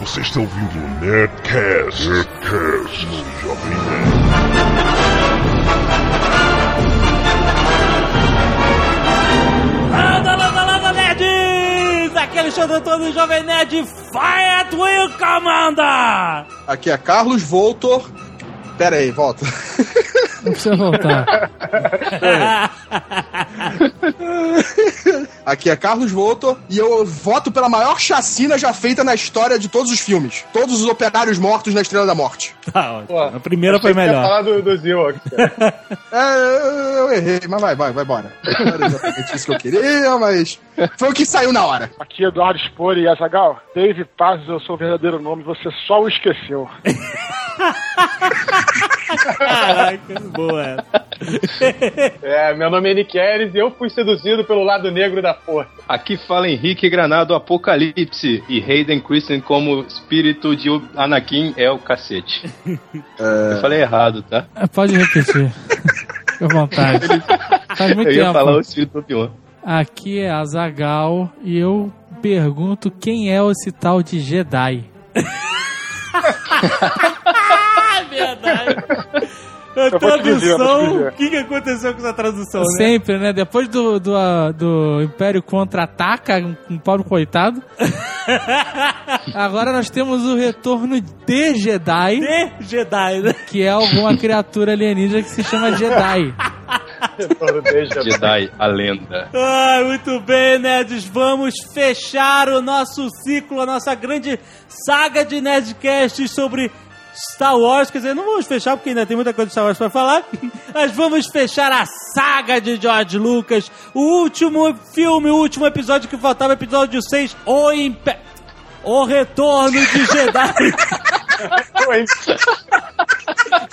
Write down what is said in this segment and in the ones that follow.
Você está ouvindo o Nerdcast, Nerdcast no Jovem Nerd. Landa, landa, landa, nerds! Aqui é Alexandre Antônio, Jovem Nerd, Fire at Will Commander! Aqui é Carlos Voltor. Pera aí, volta. Não precisa voltar. Aqui é Carlos Voltor e eu voto pela maior chacina já feita na história de todos os filmes. Todos os operários mortos na Estrela da Morte. Tá, ótimo. a primeira foi melhor. falar do, dos Ewoks. É, eu, eu errei, mas vai, vai, vai embora. Não era exatamente isso que eu queria, mas foi o que saiu na hora. Aqui é Eduardo Spore e Azagal. Dave Pazos é o seu verdadeiro nome, você só o esqueceu. Caraca, boa. É, meu nome é Nick Ares e eu fui seduzido pelo lado negro da força. Aqui fala Henrique Granado Apocalipse e Hayden Christensen como espírito de Anakin é o cacete. Eu falei errado, tá? É, Pode repetir. Fique à vontade. Faz muito Eu ia tempo. falar o espírito do Obi-Wan. Aqui é Azagal e eu pergunto quem é esse tal de Jedi. Ah, verdade. A tradução, o que, que aconteceu com essa tradução, né? Sempre, né? Depois do, do, ah, do Império contra-ataca, um, um pobre coitado. Agora nós temos o retorno de Jedi, De Jedi, né? que é alguma criatura alienígena que se chama Jedi. Jedi, a lenda. Ai, muito bem, nerds. Vamos fechar o nosso ciclo, a nossa grande saga de Nerdcasts sobre Star Wars. Quer dizer, não vamos fechar porque ainda tem muita coisa de Star Wars pra falar. Mas vamos fechar a saga de George Lucas. O último filme, o último episódio que faltava, episódio 6, O Impé... O Retorno de Jedi.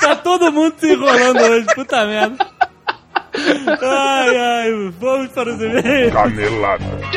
tá todo mundo se enrolando hoje, puta merda. Ai, ai, vamos para os e-mails. Canelada. Muito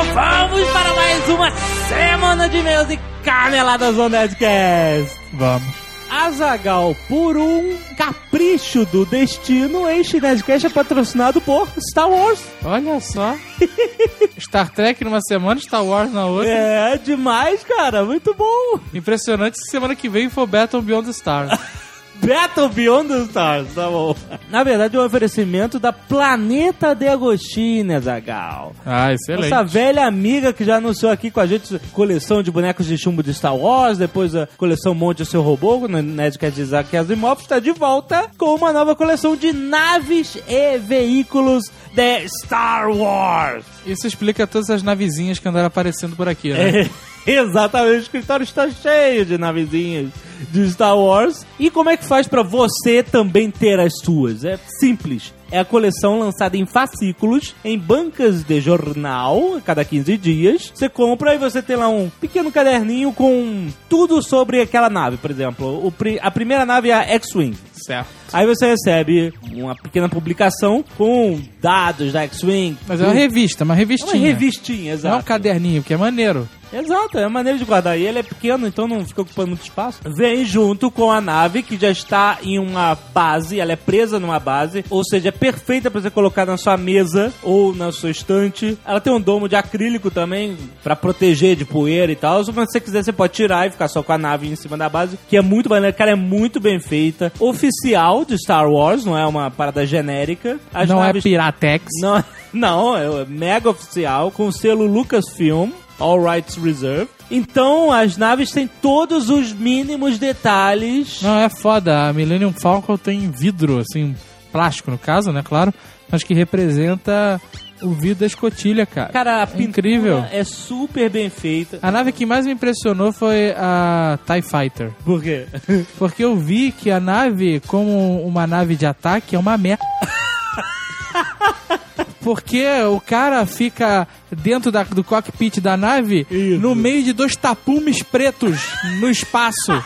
Azaghal, vamos para mais uma semana de e-mails e caneladas no Nerdcast. Vamos. Azagal, por um capricho do destino, este Nerdcast é patrocinado por Star Wars. Olha só. Star Trek numa semana, Star Wars na outra. É demais, cara, muito bom. Impressionante se semana que vem for Battle Beyond the Stars. Battle Beyond the Stars, tá bom. Na verdade, é um oferecimento da Planeta de Agostinho, Azagal. Ah, excelente. Nossa velha amiga que já anunciou aqui com a gente coleção de bonecos de chumbo de Star Wars, depois a coleção Monte o Seu Robô, no Nerdcast de Isaac Asimov, está de volta com uma nova coleção de naves e veículos de Star Wars. Isso explica todas as navezinhas que andaram aparecendo por aqui, né? É, exatamente, o escritório está cheio de navezinhas de Star Wars. E como é que faz pra você também ter as suas? É simples. É a coleção lançada em fascículos, em bancas de jornal, a cada 15 dias. Você compra e você tem lá um pequeno caderninho com tudo sobre aquela nave, por exemplo. A primeira nave é a X-Wing. Certo. Aí você recebe uma pequena publicação com dados da X-Wing. Mas é uma revista, uma É revistinha. uma revistinha, Não é exato. um caderninho, que é maneiro. Exato, é maneira de guardar. E ele é pequeno, então não fica ocupando muito espaço. Vem junto com a nave que já está em uma base, ela é presa numa base, ou seja, é perfeita para você colocar na sua mesa ou na sua estante. Ela tem um domo de acrílico também para proteger de poeira e tal. Se você quiser, você pode tirar e ficar só com a nave em cima da base, que é muito maneira. Cara, é muito bem feita. Oficial de Star Wars, não é uma parada genérica. As não naves- é Piratex. não, não, é mega oficial, com o selo Lucasfilm, All Rights Reserved. Então, as naves têm todos os mínimos detalhes. Não, é foda. A Millennium Falcon tem vidro, assim, plástico no caso, né? Claro. Mas que representa o vidro da escotilha, cara. Cara, a É pintura incrível. é super bem feita. A nave que mais me impressionou foi a TIE Fighter. Por quê? Porque eu vi que a nave, como uma nave de ataque, é uma merda. Porque o cara fica dentro da- do cockpit da nave Isso. no meio de dois tapumes pretos no espaço.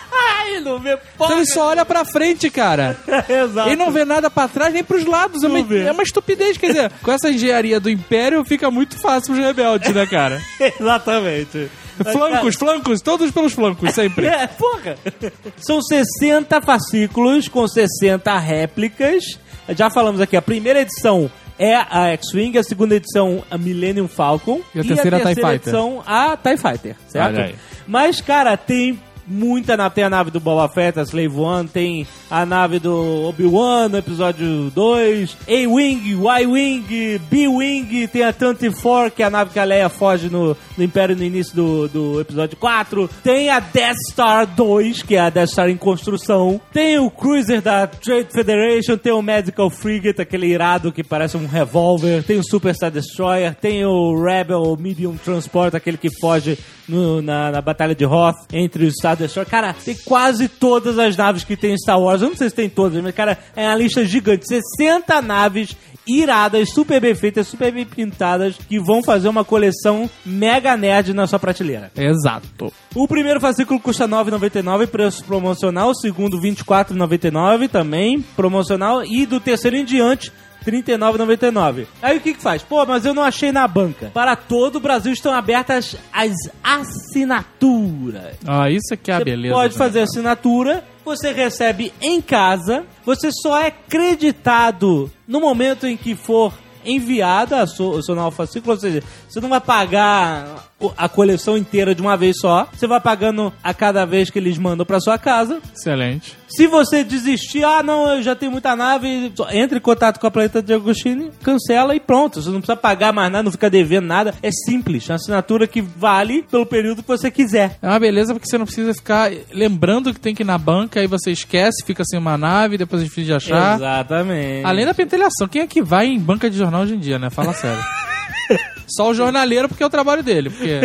Não vê Então porra. ele só olha pra frente, cara. Exato. E não vê nada pra trás nem pros lados. É Não uma, vê. é uma estupidez. Quer dizer, com essa engenharia do Império fica muito fácil os rebeldes, né, cara? Exatamente. Flancos, flancos, todos pelos flancos, sempre. É, porra. São 60 fascículos com 60 réplicas. Já falamos aqui, a primeira edição é a X-Wing, a segunda edição a Millennium Falcon E a terceira, a TIE Fighter. edição a TIE Fighter, certo? Mas, cara, tem muita nave. Tem a nave do Boba Fett, a Slave One, tem a nave do Obi-Wan no episódio 2, A-Wing, Y-Wing, B-Wing, tem a 24, que é a nave que a Leia foge no, no Império no início do, do episódio 4, tem a Death Star 2, que é a Death Star em construção, tem o Cruiser da Trade Federation, tem o Medical Frigate, aquele irado que parece um revólver, tem o Super Star Destroyer, tem o Rebel Medium Transport, aquele que foge no- na, na Batalha de Hoth entre os Star Destroyer. Cara, tem quase todas as naves que tem em Star Wars. Eu não sei se tem todas, mas, cara, é uma lista gigante. 60 naves iradas, super bem feitas, super bem pintadas, que vão fazer uma coleção mega nerd na sua prateleira. Exato. O primeiro fascículo custa R$ 9,99, preço promocional. O segundo, R$ 24,99, também promocional. E do terceiro em diante, 39,99. Aí o que que faz? Pô, mas eu não achei na banca. Para todo o Brasil estão abertas as assinaturas. Ah, isso aqui é a Você beleza. pode também. fazer assinatura, você recebe em casa, você só é creditado no momento em que for enviada a sua, o seu fascículo, ou seja, você não vai pagar a coleção inteira de uma vez só, você vai pagando a cada vez que eles mandam para sua casa. Excelente. Se você desistir, ah, não, eu já tenho muita nave, entre em contato com a Planeta de Agostini, cancela e pronto. Você não precisa pagar mais nada, não fica devendo nada. É simples, é uma assinatura que vale pelo período que você quiser. É uma beleza porque você não precisa ficar lembrando que tem que ir na banca, aí você esquece, fica sem uma nave, depois é difícil de achar. Exatamente. Além da pentelhação, quem é que vai em banca de jornal hoje em dia, né? Fala sério. Só o jornaleiro, porque é o trabalho dele. Porque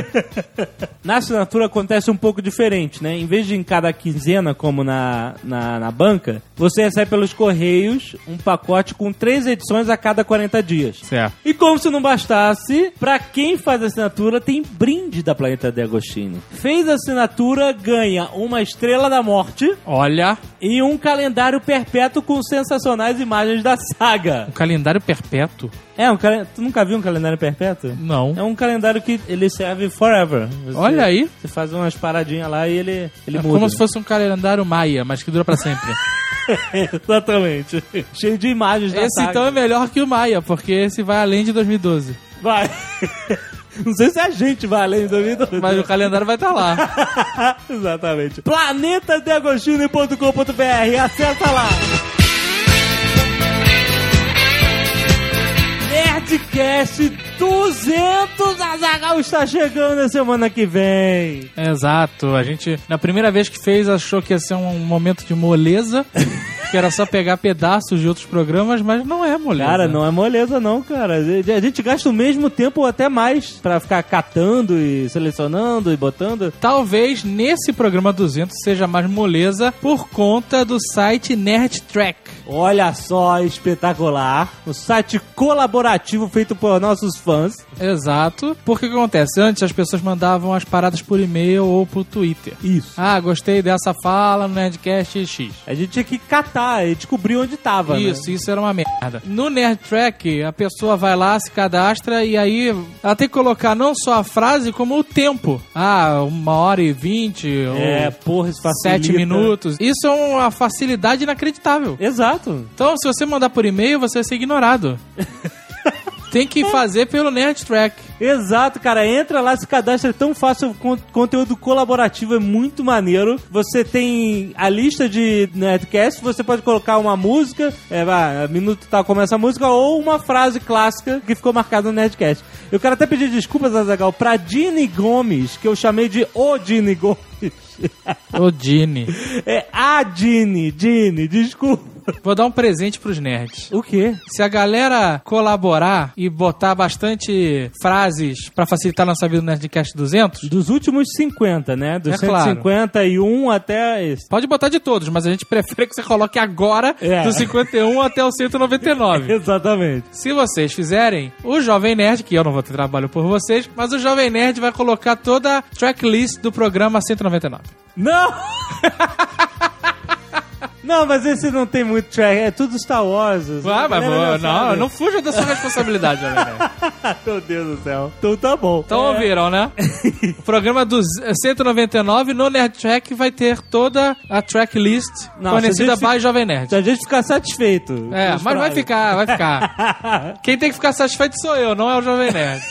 Na assinatura acontece um pouco diferente, né? Em vez de em cada quinzena, como na, na, na banca, você recebe pelos correios um pacote com três edições a cada 40 dias. Certo. E como se não bastasse, pra quem faz assinatura, tem brinde da Planeta de Agostini. Fez assinatura, ganha uma Estrela da Morte olha, e um calendário perpétuo com sensacionais imagens da saga. um calendário perpétuo? É, um. Tu nunca viu um calendário perpétuo? Não. É um calendário que ele serve forever. Você- Olha aí. Você faz umas paradinhas lá e ele, ele É muda. como se fosse um calendário maia, mas que dura pra sempre. Exatamente. Cheio de imagens da esse saga. então é melhor que o maia, porque esse vai além de 2012. Vai. Não sei se a gente vai além do 2012. Mas o calendário vai estar lá. Exatamente. planetadeagostini.com.br Acessa lá. Nerdcast 200 Azagal está chegando na semana que vem. Exato. A gente, na primeira vez que fez, achou que ia ser um momento de moleza. que era só pegar pedaços de outros programas, mas não é moleza. Cara, não é moleza não, cara. A gente gasta o mesmo tempo ou até mais pra ficar catando e selecionando e botando. Talvez nesse programa 200 seja mais moleza por conta do site Nerd Track. Olha só, espetacular. O site colaborativo feito por nossos fãs. Exato. Porque o que acontece? Antes as pessoas mandavam as paradas por e-mail ou por Twitter. Isso. Ah, gostei dessa fala no Nerdcast X. A gente tinha que catar e descobrir onde tava. né? Isso, isso era uma merda. No Nerd Track, a pessoa vai lá, se cadastra e aí ela tem que colocar não só a frase, como o tempo. Ah, uma hora e vinte, É, ou porra, isso facilita. sete minutos. Isso é uma facilidade inacreditável. Exato. Então, se você mandar por e-mail, você vai ser ignorado. tem que fazer pelo Nerd Track. Exato, cara. Entra lá, se cadastra, é tão fácil. O con- conteúdo colaborativo é muito maneiro. Você tem a lista de Nerdcast, você pode colocar uma música, é, vai, minuto tal começa a música, ou uma frase clássica que ficou marcada no Nerdcast. Eu quero até pedir desculpas, Azagal, pra Dini Gomes, que eu chamei de O Dini Gomes. Ô, Dini. É a Dini, Dini, desculpa. Vou dar um presente pros nerds. O quê? Se a galera colaborar e botar bastante frases pra facilitar nossa vida no Nerdcast 200, Dos últimos 50, né? Dos É claro. 151 até esse. pode botar de todos, mas a gente prefere que você coloque agora É. do 51 até o 199. Exatamente. Se vocês fizerem, o Jovem Nerd, que eu não vou ter trabalho por vocês, mas o Jovem Nerd vai colocar toda a tracklist do programa 199. Não! Não, mas esse não tem muito track, é tudo Star Wars. Ah, mas não, sabe. não fuja da sua responsabilidade, Jovem Nerd. Meu Deus do céu. Então tá bom. Então É, ouviram, né? O programa dos 199 no Nerd Track vai ter toda a tracklist Não, fornecida by Jovem Nerd. Se a gente ficar satisfeito. É, mas vai ficar, vai ficar. Quem tem que ficar satisfeito sou eu, não é o Jovem Nerd.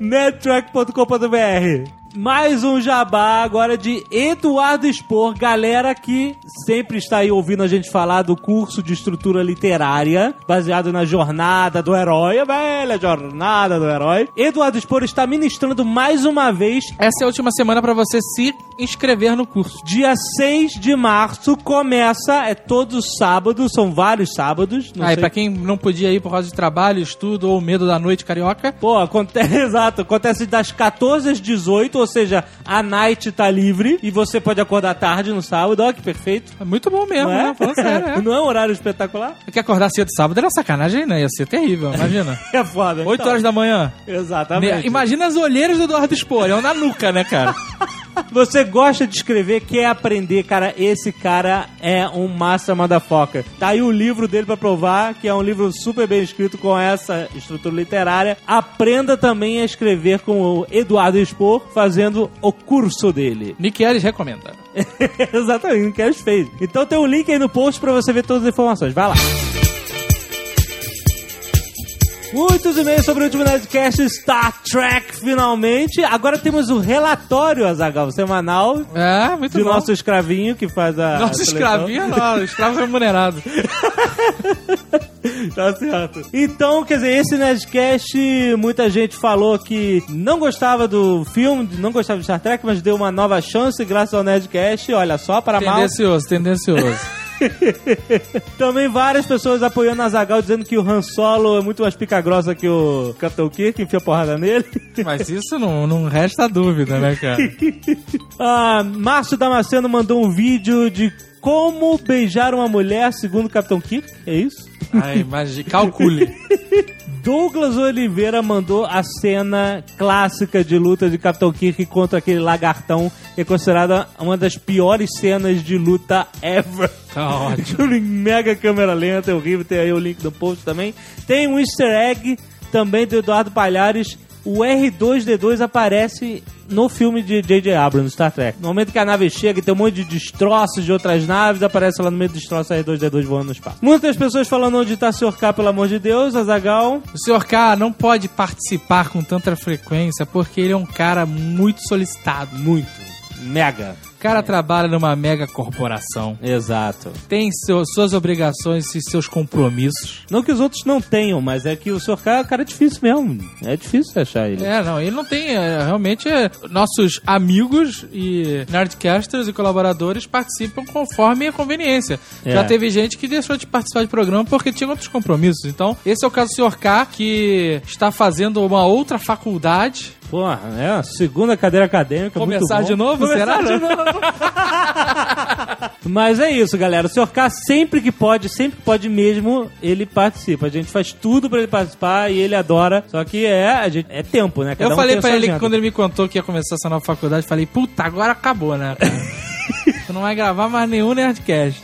nettrack.com.br. Mais um jabá agora de Eduardo Expor, galera que sempre está aí ouvindo a gente falar do curso de estrutura literária, baseado na jornada do herói, a velha jornada do herói. Eduardo Expor está ministrando mais uma vez, Essa é a última semana pra você se inscrever no curso. dia 6 de março, começa, é todos os sábados, são vários sábados. Não Aí, sei pra quem não podia ir por causa de trabalho, estudo ou medo da noite carioca, Pô, acontece, exato, acontece das 14 às 18, ou seja, a night tá livre e você pode acordar tarde no sábado, ó que perfeito. é muito bom mesmo, Não é? né? Falando sério, é. Não é um horário espetacular? Porque acordar cedo sábado era sacanagem, né? Ia ser terrível, imagina. É foda. 8 Então, horas da manhã. Exatamente. Imagina as olheiras do Eduardo Spor, é na nuca, né, cara? Você gosta de escrever, quer aprender, cara, esse cara é um master motherfucker. Tá aí o livro dele pra provar, que é um livro super bem escrito com essa estrutura literária. Aprenda também a escrever com o Eduardo Expor, fazendo o curso dele. Nick Ellis recomenda. Exatamente, o que eles fez. Então tem um link aí no post pra você ver todas as informações. Vai lá. Muitos e-mails sobre o último Nerdcast Star Trek, finalmente. Agora temos o relatório, Azagal, semanal, É, muito de bom. nosso escravinho que faz a. Nosso escravinho, não, escravo remunerado. Tá certo. Então, quer dizer, esse Nerdcast, muita gente falou que não gostava do filme, não gostava de Star Trek, mas deu uma nova chance graças ao Nerdcast. Olha só, para mal. Tendencioso, tendencioso. Também várias pessoas apoiando a Zagal, dizendo que o Han Solo é muito mais pica grossa que o Capitão Kirk, enfia porrada nele. Mas isso não, não resta dúvida, né, cara? ah, Márcio Damasceno mandou um vídeo de como beijar uma mulher segundo o Capitão Kirk, é isso? Ai, imagine, calcule. Douglas Oliveira mandou a cena clássica de luta de Capitão Kirk contra aquele lagartão, que é considerada uma das piores cenas de luta ever. Tá ótimo. Mega câmera lenta, é horrível. Tem aí o link no post também. Tem um easter egg também do Eduardo Palhares. O R2D2 aparece no filme de J.J. Abrams, Star Trek. No momento que a nave chega e tem um monte de destroços de outras naves, aparece lá no meio do destroço R2D2 voando no espaço. Muitas pessoas falando onde tá Sr. K, pelo amor de Deus, Azagal. O senhor K não pode participar com tanta frequência porque ele é um cara muito solicitado. Muito. Mega. O cara trabalha numa mega corporação. Exato. Tem seu- suas obrigações e seus compromissos. Não que os outros não tenham, mas é que o é um cara difícil mesmo. É difícil achar ele. É, não, ele não tem. é, realmente, é, nossos amigos e nerdcasters e colaboradores participam conforme a conveniência. É. Já teve gente que deixou de participar de programa porque tinha outros compromissos. Então, esse é o caso do Sr. K, que está fazendo uma outra faculdade. Porra, é a segunda cadeira acadêmica. Começar de novo? Começar Será? de novo. Mas é isso, galera. O Sr. K sempre que pode, sempre que pode mesmo, ele participa. A gente faz tudo pra ele participar e ele adora. Só que é, a gente, é tempo, né? Cada eu um falei tem a pra sua ele que agenda. quando ele me contou que ia começar essa nova faculdade, falei, puta, agora acabou, né? cara? Tu não vai gravar mais nenhum Nerdcast.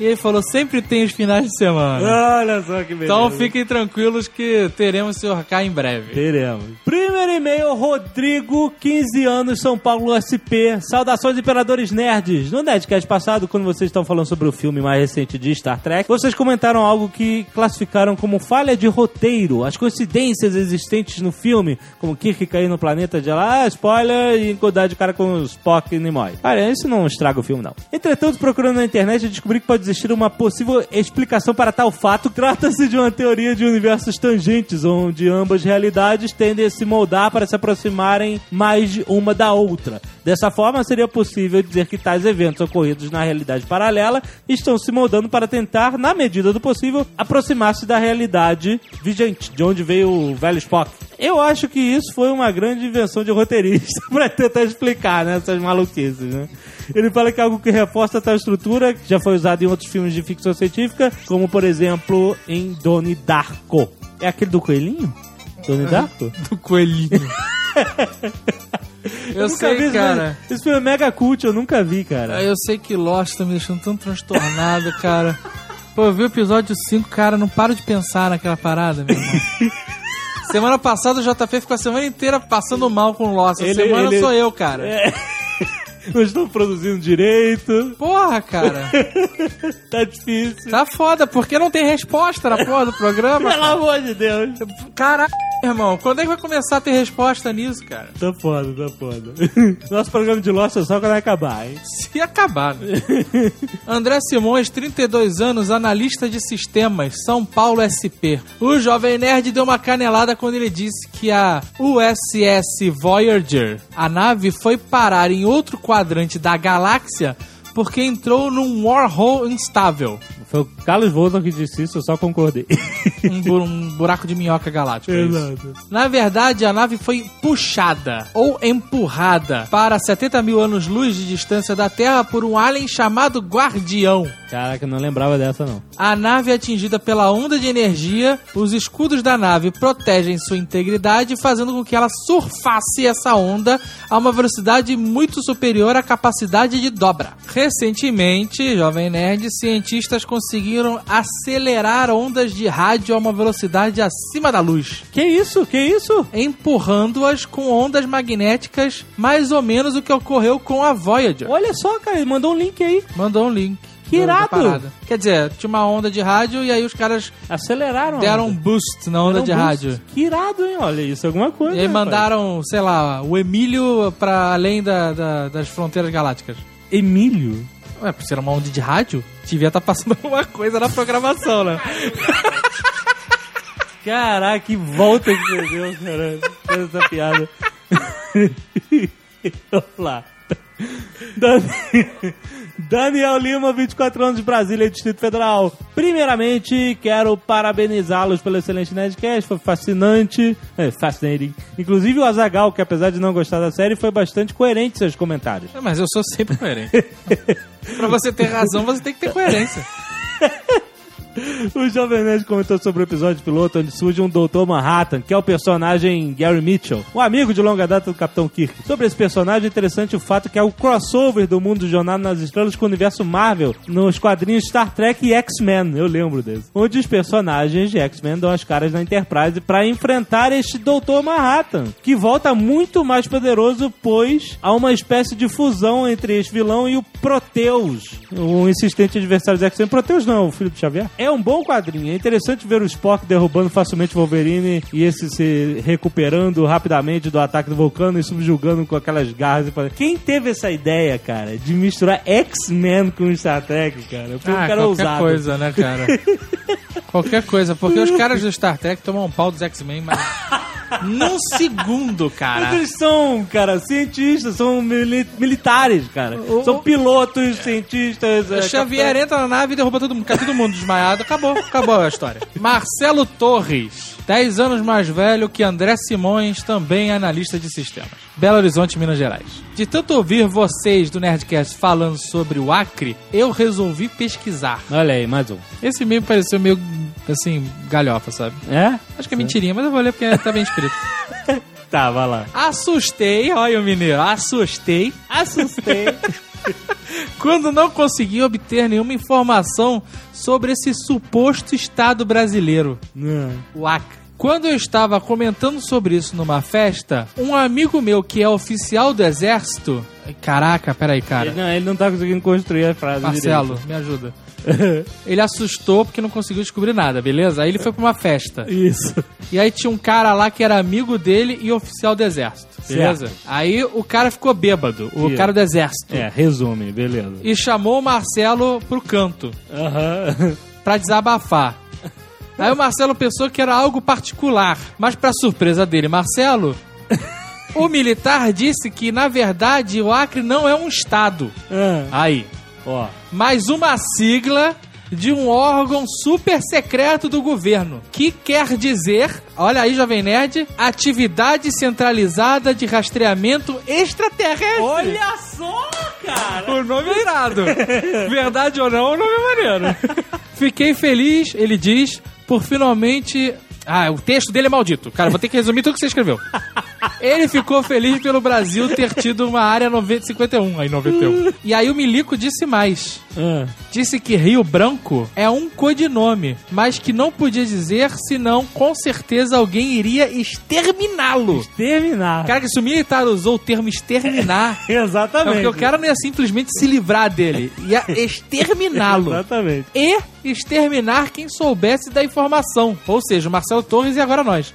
e ele falou, sempre tem os finais de semana. Olha só que beleza. Então fiquem tranquilos que teremos o Sr. K em breve. Teremos. Primeiro e-mail, Rodrigo, 15 anos, São Paulo SP. Saudações, Imperadores Nerds. No Nerdcast passado, quando vocês estão falando sobre o filme mais recente de Star Trek, vocês comentaram algo que classificaram como falha de roteiro. As coincidências existentes no filme, como Kirk cair no planeta de lá, ah, spoiler, e encontrar de cara com os Spock e Nimoy. Cara, isso não estraga o filme, não. Entretanto, procurando na internet, eu descobri que pode existir uma possível explicação para tal fato. Trata-se de uma teoria de universos tangentes, onde ambas realidades tendem a se moldar para se aproximarem mais de uma da outra. Dessa forma, seria possível dizer que tais eventos ocorridos na realidade paralela estão se moldando para tentar, na medida do possível, aproximar-se da realidade vigente, de onde veio o velho Spock. Eu acho que isso foi uma grande invenção de roteirista para tentar explicar né, essas maluquices, né? Ele fala que é algo que reforça tal estrutura, que já foi usado em outros filmes de ficção científica, como por exemplo em Donnie Darko. É aquele do coelhinho? Donnie Darko? Do coelhinho. Eu nunca sei, vi cara. Esse filme é mega cult, eu nunca vi, cara. Eu sei que Lost tá me deixando tão transtornado, cara. Pô, eu vi o episódio 5, cara, não paro de pensar naquela parada, meu irmão. Semana passada o JP ficou a semana inteira passando mal com Lost. Essa Ele- semana ele- sou eu, cara. É. Não estou produzindo direito. Porra, cara. Tá difícil. Tá foda, porque não tem resposta na porra do programa. Pelo amor de Deus. Caralho, irmão. Quando é que vai começar a ter resposta nisso, cara? Tá foda, tá foda. Nosso programa de Lost é só quando acabar, hein? Se acabar, né? André Simões, 32 anos, analista de sistemas, São Paulo SP. O Jovem Nerd deu uma canelada quando ele disse que a USS Voyager, a nave, foi parar em outro quadrante da galáxia porque entrou num wormhole instável. Foi o Carlos Volta que disse isso, eu só concordei. Um, bu- um buraco de minhoca galáctico. é. Na verdade, a nave foi puxada ou empurrada para 70 mil anos-luz de distância da Terra por um alien chamado Guardião. Caraca, não lembrava dessa, não. A nave é atingida pela onda de energia, os escudos da nave protegem sua integridade, fazendo com que ela surfasse essa onda a uma velocidade muito superior à capacidade de dobra. Recentemente, Jovem Nerd, cientistas conseguiram acelerar ondas de rádio a uma velocidade acima da luz Que isso? Que isso? empurrando-as com ondas magnéticas, mais ou menos o que ocorreu com a Voyager. Olha só, cara, ele mandou um link aí. Mandou um link. Que irado! Quer dizer, tinha uma onda de rádio e aí os caras Aceleraram. deram um boost na onda de boost. rádio. Que irado, hein? Olha isso, alguma coisa. E aí rapaz. mandaram, sei lá, o Emílio pra além da- da- das fronteiras galácticas. Emílio? Ué, por ser uma onda de rádio, devia estar passando alguma coisa na programação, né? Caraca, que volta que você deu, cara. Essa piada. Vamos lá. Dani- Daniel Lima, 24 anos de Brasília, Distrito Federal. Primeiramente, quero parabenizá-los pelo excelente Nerdcast, foi fascinante, é, fascinating. Inclusive o Azagal, que apesar de não gostar da série, foi bastante coerente em seus comentários. Mas eu sou sempre coerente. pra você ter razão, você tem que ter coerência. O Jovem Nerd comentou sobre o episódio piloto onde surge um Dr. Manhattan, que é o personagem Gary Mitchell, um amigo de longa data do Capitão Kirk. Sobre esse personagem é interessante o fato que é o crossover do mundo de Jornada nas Estrelas com o universo Marvel nos quadrinhos Star Trek e X-Men, eu lembro desse. Onde os personagens de X-Men dão as caras na Enterprise para enfrentar este Dr. Manhattan, que volta muito mais poderoso, pois há uma espécie de fusão entre este vilão e o Proteus, um insistente adversário do X-Men. Proteus não, o filho do Xavier. É um bom quadrinho. É interessante ver o Spock derrubando facilmente o Wolverine e esse se recuperando rapidamente do ataque do vulcano e subjugando com aquelas garras. Quem teve essa ideia, cara, de misturar X-Men com Star Trek, cara? Foi um Ah, cara qualquer ousado. coisa, né, cara? qualquer coisa, porque os caras do Star Trek tomam um pau dos X-Men, mas num segundo, Mas cara. eles são, cara, cientistas, são mili- militares, cara. O- São pilotos, cientistas. é, Xavier entra na nave e derruba todo mundo, cai todo mundo desmaiado, acabou, acabou a história. Marcelo Torres, 10 anos mais velho que André Simões, também analista de sistemas. Belo Horizonte, Minas Gerais. De tanto ouvir vocês do Nerdcast falando sobre o Acre, eu resolvi pesquisar. Olha aí, mais um. Esse meio pareceu meio, assim, galhofa, sabe? É? Acho que é mentirinha, mas eu vou ler porque tá bem escrito. Tá, vai lá. Assustei, olha o mineiro, assustei Assustei. quando não consegui obter nenhuma informação sobre esse suposto Estado brasileiro, Não. o Acre. Quando eu estava comentando sobre isso numa festa, um amigo meu que é oficial do exército. Caraca, peraí, cara. Ele, não, ele não tá conseguindo construir a frase Marcelo, me ajuda. Ele assustou porque não conseguiu descobrir nada, beleza? Aí ele foi pra uma festa. direito. Isso. E aí tinha um cara lá que era amigo dele e oficial do exército. Beleza? Aí o cara ficou bêbado, o Isso. cara do exército. É, resume, beleza. E chamou o Marcelo pro canto Aham. pra desabafar. Aí o Marcelo pensou que era algo particular, mas pra surpresa dele, Marcelo, o militar disse que na verdade o Acre não é um estado. Ah, Aí, ó. mas uma sigla de um órgão super secreto do governo, que quer dizer, olha aí, Jovem Nerd, Atividade Centralizada de Rastreamento Extraterrestre. Olha só, cara! O nome é irado. Verdade ou não, o nome é maneiro. Fiquei feliz, ele diz, por finalmente. Ah, o texto dele é maldito. Cara, vou ter que resumir tudo que você escreveu. Ele ficou feliz pelo Brasil ter tido uma área 90, 51, aí 91. E aí o Milico disse mais. Ah, Disse que Rio Branco é um codinome, mas que não podia dizer, senão com certeza alguém iria exterminá-lo. terminar. Cara, que se o militar usou o termo exterminar, é Exatamente. porque o cara não ia simplesmente se livrar dele, ia exterminá-lo. Exatamente. E exterminar quem soubesse da informação. Ou seja, o Marcelo Torres e agora nós.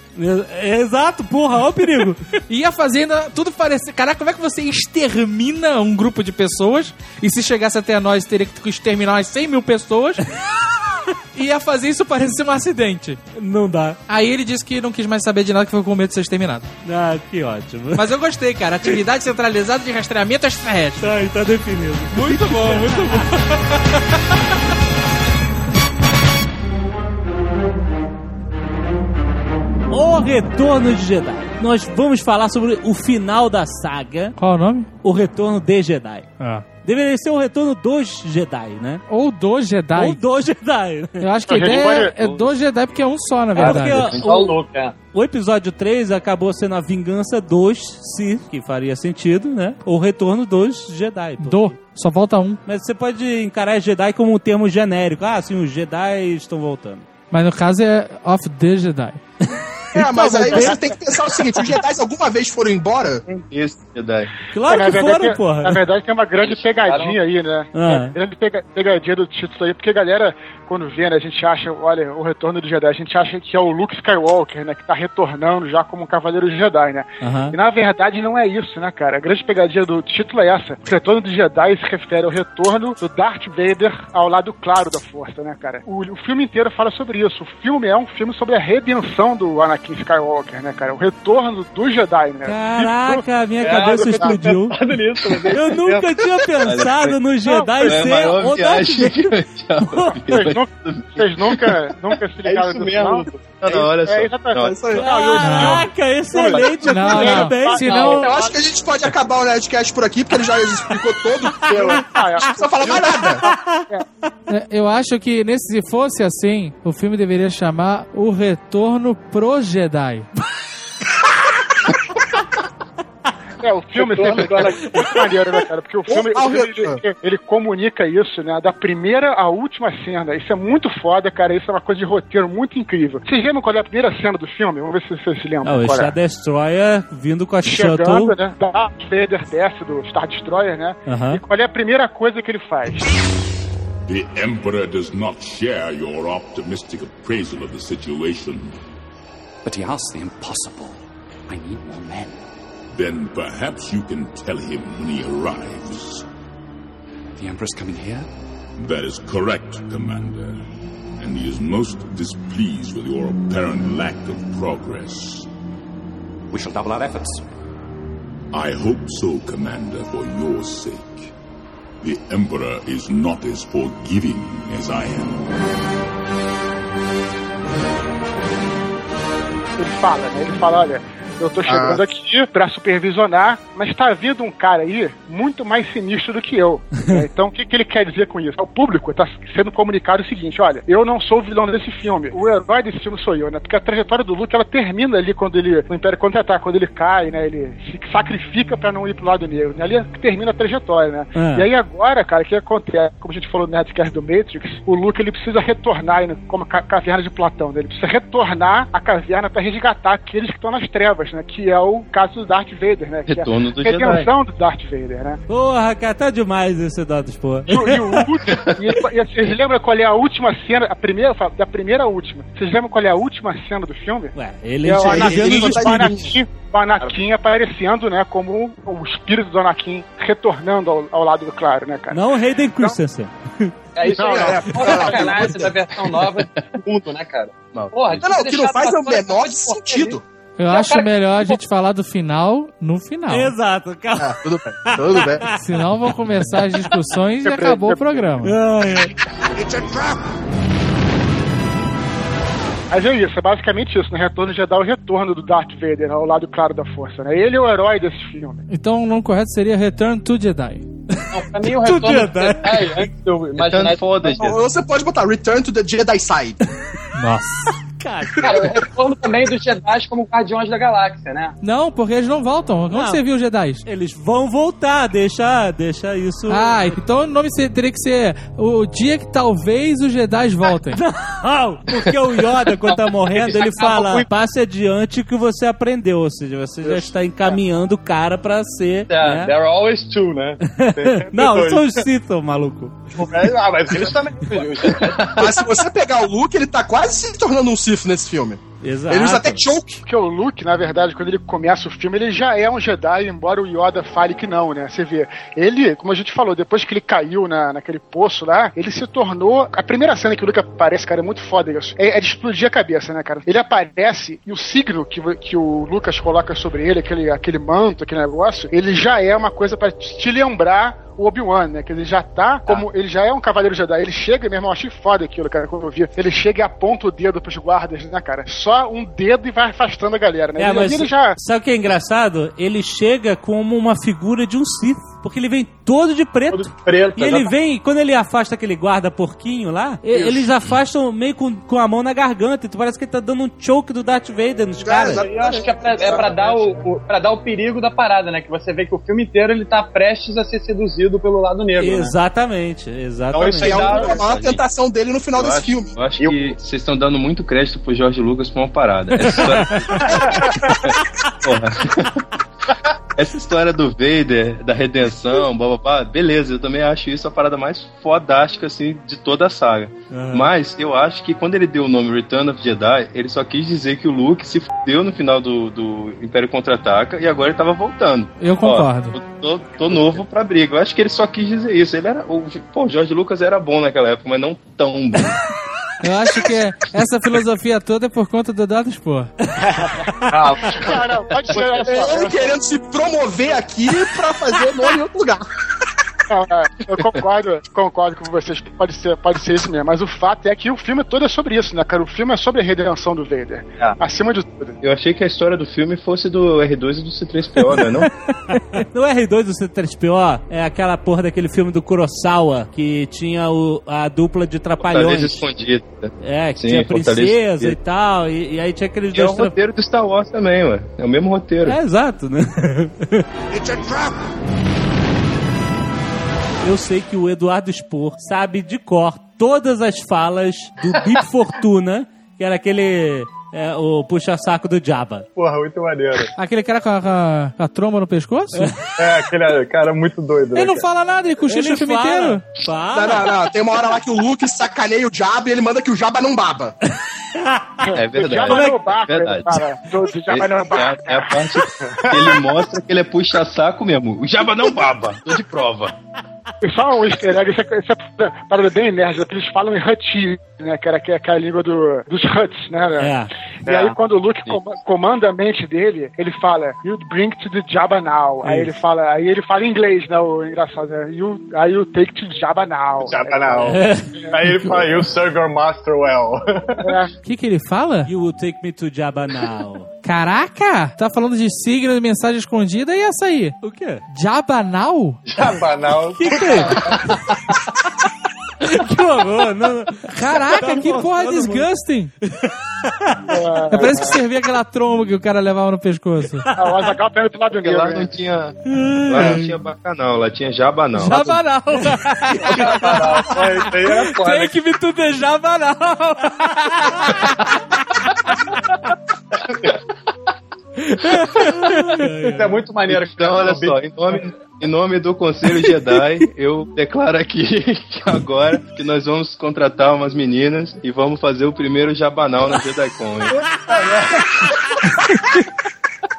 É- Exato, porra, olha o perigo. Ia fazendo tudo parecer. Caraca, como é que você extermina um grupo de pessoas? E se chegasse até nós, teria que exterminar umas 100 mil pessoas. e ia fazer isso parecer um acidente. Não dá. Aí ele disse que não quis mais saber de nada, que foi com medo de ser exterminado. Ah, que ótimo. Mas eu gostei, cara. Atividade centralizada de rastreamento extraterrestre. Tá, tá definido. Muito bom, muito bom. O Retorno de Jedi. Nós vamos falar sobre o final da saga, Qual é o nome? o Retorno de Jedi. Ah. Deveria ser o Retorno dos Jedi, né? Ou do Jedi. Ou dos Jedi. Eu acho que a ideia pode- é do Jedi porque é um só, na É verdade. porque Tá o, louco, é. o episódio 3 acabou sendo a vingança dos Sith, que faria sentido, né? Ou o retorno dos Jedi. pô. Do. Só falta um. Mas você pode encarar Jedi como um termo genérico. Ah, sim, os Jedi estão voltando. Mas no caso é of the Jedi. É, mas aí você tem que pensar o seguinte: os Jedi alguma vez foram embora? Esse Jedi. Claro na, que verdade, foram, tem- porra. na verdade, tem uma grande pegadinha aí, né? Ah. É, grande pega- pegadinha do título aí, porque a galera, quando vê, né, a gente acha, olha, o retorno do Jedi, a gente acha que é o Luke Skywalker, né? Que tá retornando já como um cavaleiro Jedi, né? Aham. E na verdade não é isso, né, cara? A grande pegadinha do título é essa. O retorno do Jedi se refere ao retorno do Darth Vader ao lado claro da força, né, cara? O, o filme inteiro fala sobre isso. O filme é um filme sobre a redenção do Anakin Skywalker, né, cara? O retorno do Jedi, né? Caraca, minha É, cabeça eu explodiu. nisso? Eu nunca tinha pensado no Jedi É a ser maior o Darth Vader. Vocês nunca, vocês nunca, nunca se ligaram É isso no mesmo. final? Não, não, olha só. É, exatamente. Não, Isso aí. Não, e o filme- Caraca, excelente. Não, não. Parabéns. Se não, Eu acho que a gente pode acabar o Nerdcast por aqui, porque ele já explicou todo. Eu não Ah, é. precisa falar mais nada. é, eu acho que nesse, se fosse assim, o filme deveria chamar O Retorno pro Jedi. É, o filme sempre muito maneiro, né, cara? Porque o filme, o filme, ele, ele comunica isso, né? Da primeira à última cena. Isso é muito foda, cara. Isso é uma coisa de roteiro muito incrível. Vocês lembram qual é a primeira cena do filme? Vamos ver se vocês se lembram. Ah, o qual Star é. Destroyer vindo com a Chegando, Shuttle. né? Darth Vader desce do Star Destroyer, né? Aham. E qual é a primeira coisa que ele faz? The Emperor does not share your optimistic appraisal of the situation. But he asked the impossible. I need more men. Then perhaps you can tell him when he arrives. The Emperor's coming here? That is correct, Commander. And he is most displeased with your apparent lack of progress. We shall double our efforts. I hope so, Commander, for your sake. The Emperor is not as forgiving as I am. Ele fala, né? Ele fala, olha, eu tô chegando Ah. aqui pra supervisionar, mas tá vindo um cara aí muito mais sinistro do que eu. né? Então, o que, que ele quer dizer com isso? O público tá sendo comunicado o seguinte, olha, eu não sou o vilão desse filme, o herói desse filme sou eu, né? Porque a trajetória do Luke, ela termina ali quando ele, no Império Contra-Ataca, quando ele cai, né? Ele se sacrifica pra não ir pro lado negro, né? Ali é que termina a trajetória, né? Ah. E aí agora, cara, o que acontece? Como a gente falou no Nerdcast do Matrix, o Luke, ele precisa retornar, como a ca- caverna de Platão, né? Ele precisa retornar à caverna pra resgatar aqueles que estão nas trevas, né? Que é o caso do Darth Vader, né? Que é a Retorno do Jedi. redenção do Darth Vader, né? Porra, cara, tá demais esse Dados, porra. E, o- e o último, e, e vocês lembram qual é a última cena, a primeira, da primeira à última? Vocês lembram qual é a última cena do filme? Ué, ele É o Anakin, o Anakin, o Anakin aparecendo, né, como o espírito do Anakin retornando ao, ao lado do claro, né, cara? Não o Hayden Christensen. É isso aí, Não, ó. é, Porra, não, sacanagem da versão nova do mundo, né, cara? Não. Porra, Não, não, o que não faz é o menor sentido. Eu Não, acho cara, melhor a gente falar do final no final. Exato, calma. Ah, tudo bem, tudo bem. Senão vão começar as discussões e acabou o programa. It's a trap! Mas é isso, é basicamente isso, né? Retorno já dá o retorno do Darth Vader né, ao lado claro da força, né? Ele é o herói desse filme. Então o nome correto seria Return to Jedi. Não, pra mim o retorno do Jedi. Jedi, antes imaginar... Return for the Jedi. Ou você pode botar Return to the Jedi Side. Nossa. Cara, Cara, o retorno também dos Jedi como Guardiões da Galáxia, né? Não, porque eles não voltam. Onde Não. você viu os Jedi? eles vão voltar, deixa, deixa isso. Ah, então o nome teria que ser o dia que talvez os Jedi voltem. Não, porque o Yoda, quando tá morrendo, ele fala: muito. passe adiante o que você aprendeu. Ou seja, você já está encaminhando o cara pra ser. É, né? There are always two, né? Não, Dois. são os Sith, ô maluco. Ah, mas eles também. Mas se você pegar o Luke, ele tá quase se tornando um Sith nesse filme. Exato. Ele usa até choke. Porque o Luke, na verdade, quando ele começa o filme, ele já é um Jedi, embora o Yoda fale que não, né? Você vê. Ele, como a gente falou, depois que ele caiu na, naquele poço lá, ele se tornou. A primeira cena que o Luke aparece, cara, é muito foda isso. É, é de explodir a cabeça, né, cara? Ele aparece e o signo que, o- que o Lucas coloca sobre ele, aquele, aquele manto, aquele negócio, ele já é uma coisa pra te lembrar o Obi-Wan, né? Que ele já tá como. Ele já é um cavaleiro Jedi. Ele chega, meu irmão, eu achei foda aquilo, cara, quando eu vi. Ele chega e aponta o dedo pros guardas, né, cara? Só um dedo e vai afastando a galera, né? É, ele, mas ele já. sabe o que é engraçado? Ele chega como uma figura de um Sith, porque ele vem todo de preto. Todo de preto, E ele vem, quando ele afasta aquele guarda porquinho lá, e- eles afastam meio com, com a mão na garganta. Então parece que ele tá dando um choke do Darth Vader nos caras. Eu acho que é pra, é pra dar o, o- pra dar o perigo da parada, né? Que você vê que o filme inteiro ele tá prestes a ser seduzido pelo lado negro. né? Exatamente, exatamente. isso Que é Dá- uma, uma tentação dele no final Eu desse acho, filme. eu acho que vocês estão dando muito crédito pro Jorge Lucas pra uma parada. Essa história... Porra. Essa história do Vader, da redenção, blá, blá, blá, beleza, eu também acho isso a parada mais fodástica, assim, de toda a saga. Mas eu acho que quando ele deu o nome Return of Jedi, ele só quis dizer que o Luke se fudeu no final do, do Império Contra-Ataca e agora ele tava voltando. Eu concordo. Ó, tô, tô novo pra briga. Eu acho que ele só quis dizer isso. Ele era. O, pô, o Jorge Lucas era bom naquela época, mas não tão bom. Eu acho que essa filosofia toda é por conta do Dado Spor. Cara, pode ser. Ele querendo se promover aqui pra fazer nome em outro lugar. É, eu concordo, concordo com vocês. Pode ser, pode ser isso mesmo. Mas o fato é que o filme todo é sobre isso, né, cara? O filme é sobre a redenção do Vader. Ah. Acima de tudo. Eu achei que a história do filme fosse do R2 e do C3PO, né? Não? No R2 do C3PO é aquela porra daquele filme do Kurosawa que tinha o- a dupla de Fortaleza trapalhões. escondida. É, que Sim, tinha Fortaleza princesa e tal, e, e aí tinha aqueles E é o dois. tra- roteiro do Star Wars também, ué. É o mesmo roteiro. É, exato, né? Eu sei que o Eduardo Spor sabe de cor todas as falas do Bip Fortuna, que era aquele. é, o puxa-saco do Jabba. Porra, muito maneiro. Aquele cara com a, com a- com a tromba no pescoço? É, aquele cara muito doido. né, Ele não cara? fala nada, ele cochicha o filme fala, inteiro. Não, não, não. Tem uma hora lá que o Luke sacaneia o Jabba e ele manda que o Jabba não baba. É verdade. Jabba Como é no que- barco, verdade. cara. Do, do Jabba no É, barco. é a parte que ele mostra que ele é puxa-saco mesmo. O Jabba não baba. Tô de prova. E só um easter egg, isso é, isso é parada bem nerd, que eles falam em Hut, né? Que era que é aquela língua do, dos Huts, né? né? É. E aí quando o Luke com- comanda a mente dele, ele fala, You bring to the Jabba now. Aí ele fala, aí ele fala em inglês, né? O engraçado, né? You, aí you take to Jabba now. Já tá não. Aí ele fala, you serve your master well. É, O que, que ele fala? You will take me to Jabba now. Caraca! Tá falando de signo de mensagem escondida e essa aí? o quê? Jabanal? Já banal. Que que é? que horror! Não, não. Caraca, Tá que porra disgusting! É parece que servia aquela tromba que o cara levava no pescoço. a Azaghal tá indo pro lado Porque negro, lá não tinha. Lá não tinha bacanal, lá tinha jabanal. Jabanal! É, isso aí foda. Tem que me tudo é Jabanal! Isso é muito maneiro. Então, olha só, em nome, em nome do Conselho Jedi, eu declaro aqui que agora que nós vamos contratar umas meninas e vamos fazer o primeiro jabanal na JediCon.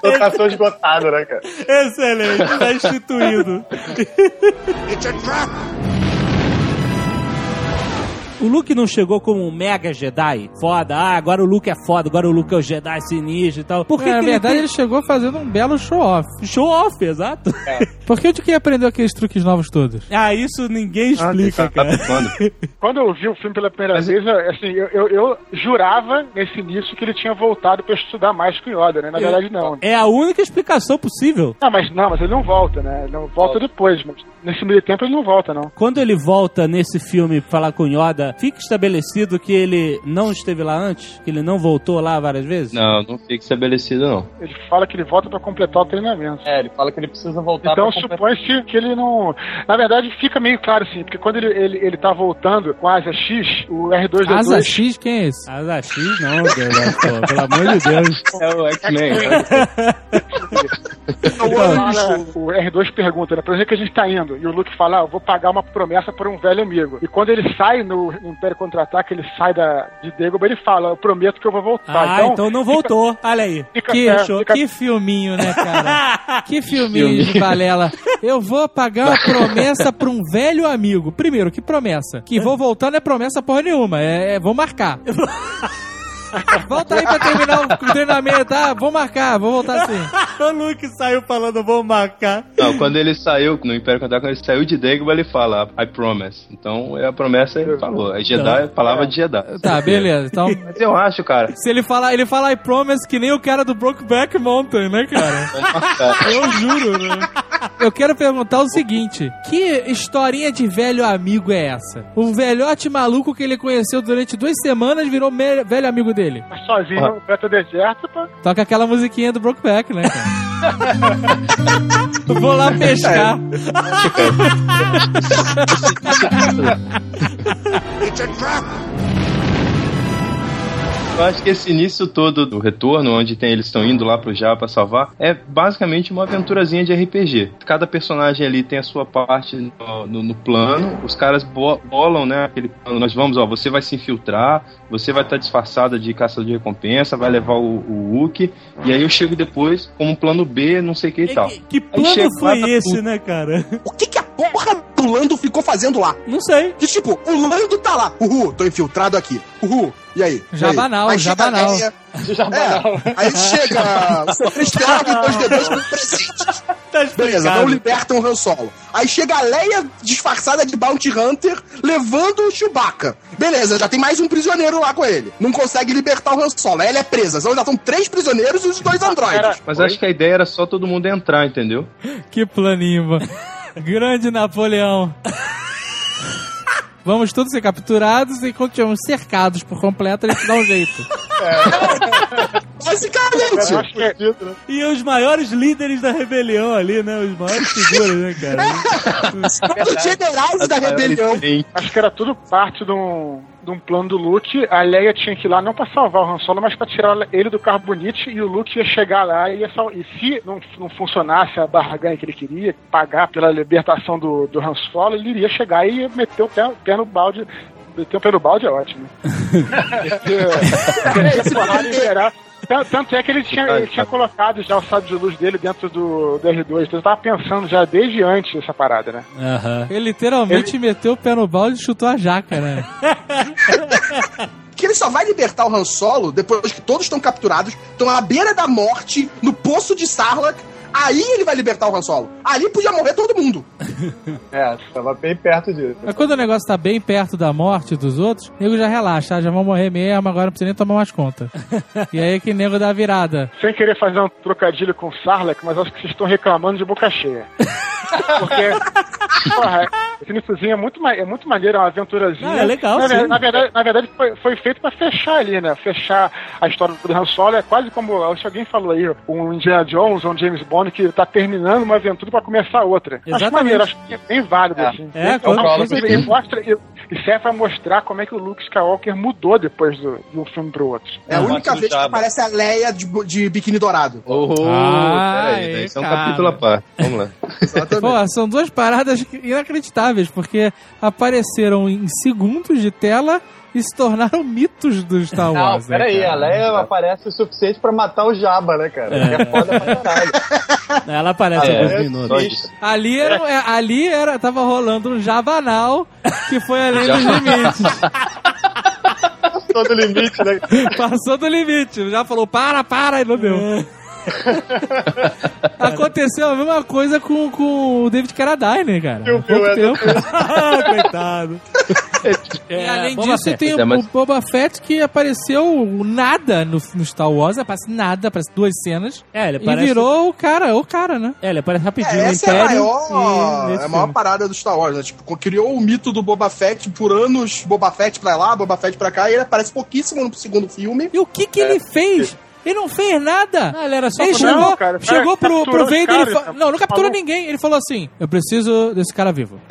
Lotação esgotada, né, cara? Excelente, tá instituído. O Luke não chegou como um mega Jedi? Foda, ah, agora o Luke é foda, agora o Luke é o Jedi sinistro e tal. Por que, É, na que verdade, ele ele chegou fazendo um belo show-off. tem... Show off, exato. Por que onde que aprendeu aqueles truques novos todos? Ah, isso ninguém explica, tá cara. tapando. Quando eu vi o filme pela primeira Mas- vez, eu- assim, eu, eu, eu jurava nesse início que ele tinha voltado pra estudar mais com o Yoda, né? Na verdade, não. É a única explicação possível. Não, mas não, mas ele não volta, né? Ele não volta depois, mas nesse meio tempo ele não volta, não. Quando ele volta nesse filme pra falar com o Yoda, Fica estabelecido que ele não esteve lá antes? Que ele não voltou lá várias vezes? Não, não fica estabelecido, não. Ele fala que ele volta pra completar o treinamento. É, ele fala que ele precisa voltar Então pra completar- supõe-se que ele não. Na verdade, fica meio claro assim, porque quando ele, ele, ele tá voltando com a asa X, o R2D2. Asa X, quem é esse? Asa X não, Deus, pô, pelo amor de Deus. É o X-Men. Fala, o R2 pergunta, né? Pra onde é que a gente tá indo? E o Luke fala, ah, eu vou pagar uma promessa por um velho amigo. E quando ele sai no, no Império Contra-Ataque, ele sai da, de Dagobah, ele fala, eu prometo que eu vou voltar. Ah, então, não voltou. Olha aí. Fica, Que, é, fica- que filminho, né, cara? Que filminho de balela. Eu vou pagar uma promessa pra um velho amigo. Primeiro, que promessa? Que vou voltar não é promessa porra nenhuma. É, é vou marcar. Volta aí pra terminar o treinamento, tá? Vou marcar, vou voltar sim. o Luke saiu falando, vou marcar. Não, quando ele saiu no Império Contra quando ele saiu de Dagobah, ele fala I promise. Então é a promessa ele falou. É Jedi, é a palavra de Jedi. Tá, beleza. Então, Mas eu acho, cara, se ele falar, ele fala I promise que nem o cara do Brokeback Mountain, né, cara? vamos marcar. Eu juro, né? Eu quero perguntar o seguinte: que historinha de velho amigo é essa? O velhote maluco que ele conheceu durante duas semanas virou velho amigo dele. Mas sozinho no Beta Deserto, pá. Toca aquela musiquinha do Brokeback, né, cara? Vou lá pescar. Eu acho que esse início todo do retorno, onde tem, eles estão indo lá pro Java pra salvar, é basicamente uma aventurazinha de RPG. Cada personagem ali tem a sua parte no, no- no plano, os caras bo- bolam, né, aquele plano, nós vamos, ó, você vai se infiltrar, você vai estar disfarçada de caça de recompensa, vai levar o, o Wookie, e aí eu chego depois com um plano B, não sei o que e tal. Que, que plano chega lá, foi tá esse, tudo. né, cara? O que que a porra do Lando ficou fazendo lá? Não sei. Que tipo, o Lando tá lá. Uhul, tô infiltrado aqui. Uhul. E aí? E Já aí? banal, Aí já banal. Já banal. É, aí chega o C3PO e dois D2 com presentes. Tá Beleza, não libertam o Han Solo. Aí chega a Leia disfarçada de Bounty Hunter levando o Chewbacca. Beleza, já tem mais um prisioneiro lá com ele. Não consegue libertar o Han Solo. Aí ela é presa. Então já estão três prisioneiros e os dois androides. Mas acho que a ideia era só todo mundo entrar, entendeu? Que planinho, mano. Grande Napoleão. Vamos todos ser capturados e quando tivermos cercados por completo, a gente dá um jeito. Basicamente. Eu acho que é- E os maiores líderes da rebelião ali, né? Os maiores figuras, né, cara? Os generais da rebelião. Acho que era tudo parte de um, de um plano do Luke. A Leia tinha que ir lá não pra salvar o Han Solo, mas pra tirar ele do carbonite e o Luke ia chegar lá e ia. E se não, não funcionasse a barganha que ele queria, pagar pela libertação do, do Han Solo, ele iria chegar e ia meter o pé, o pé no balde. Meter o pé no balde é ótimo. Geral. Tan- Tanto é que ele tinha, ele tinha colocado já o sábio de luz dele dentro do, do R2. Então eu tava pensando já desde antes dessa parada, né? Ele literalmente meteu o pé no balde e chutou a jaca, né? Que ele só vai libertar o Han Solo depois que todos estão capturados, estão à beira da morte, no poço de Sarlacc. Aí ele vai libertar o Han Solo. Ali podia morrer todo mundo. É, tava bem perto disso. Mas quando o negócio tá bem perto da morte dos outros, o nego já relaxa, ah, já vão morrer mesmo, agora não precisa nem tomar mais conta. E aí que o nego dá a virada. Sem querer fazer um trocadilho com Sarlacc, mas acho que vocês estão reclamando de boca cheia. Porque, porra, esse iníciozinho é muito, é muito maneiro, é uma aventurazinha. Ah, é legal, na, sim. na verdade, na verdade foi, foi feito pra fechar ali, né? Fechar a história do Han Solo. É quase como, acho que alguém falou aí, um Indiana Jones ou um James Bond que tá terminando uma aventura pra começar outra. Acho Exatamente. maneiro, acho que é bem válido, É. assim. É, é uma coisa que mostra, e, e serve pra mostrar como é que o Luke Skywalker mudou depois do, de um filme pro outro. É a Não, única vez que aparece a Leia de, de biquíni dourado. Oh, Ah, peraí, é, isso é um capítulo à parte. Vamos lá. Pô, são duas paradas inacreditáveis, porque apareceram em segundos de tela e se tornaram mitos do Star Não, Wars. né, peraí, cara? a Leia aparece o suficiente pra matar o Jabba, né, cara? É. Que é foda pra caralho. Ela aparece É, alguns é, minutos. Ali era, é, ali era, tava rolando um javanal que foi além dos limites. Todo limite, né? Passou do limite. Já falou, para, para, e não deu. Aconteceu a mesma coisa com, com o David Carradine, cara. Há pouco é, tempo. Coitado. E É, além Boba disso, Fett. tem É, o, mas- o Boba Fett que apareceu nada no, no Star Wars, aparece nada, aparece duas cenas. É, ele E parece... virou o cara, o cara, né? É, ele aparece rapidinho É, essa é a maior, e é a maior filme. parada do Star Wars, né? Tipo, criou o mito do Boba Fett por anos, Boba Fett pra lá, Boba Fett pra cá, e ele aparece pouquíssimo no segundo filme. E o que que ele fez? Ele não fez nada. Não, ele era só Ele chegou, Não, cara, chegou pro, capturou pro os Vader e fa- cara. Não, não capturou Falou. ninguém. Ele falou assim: Eu preciso desse cara vivo.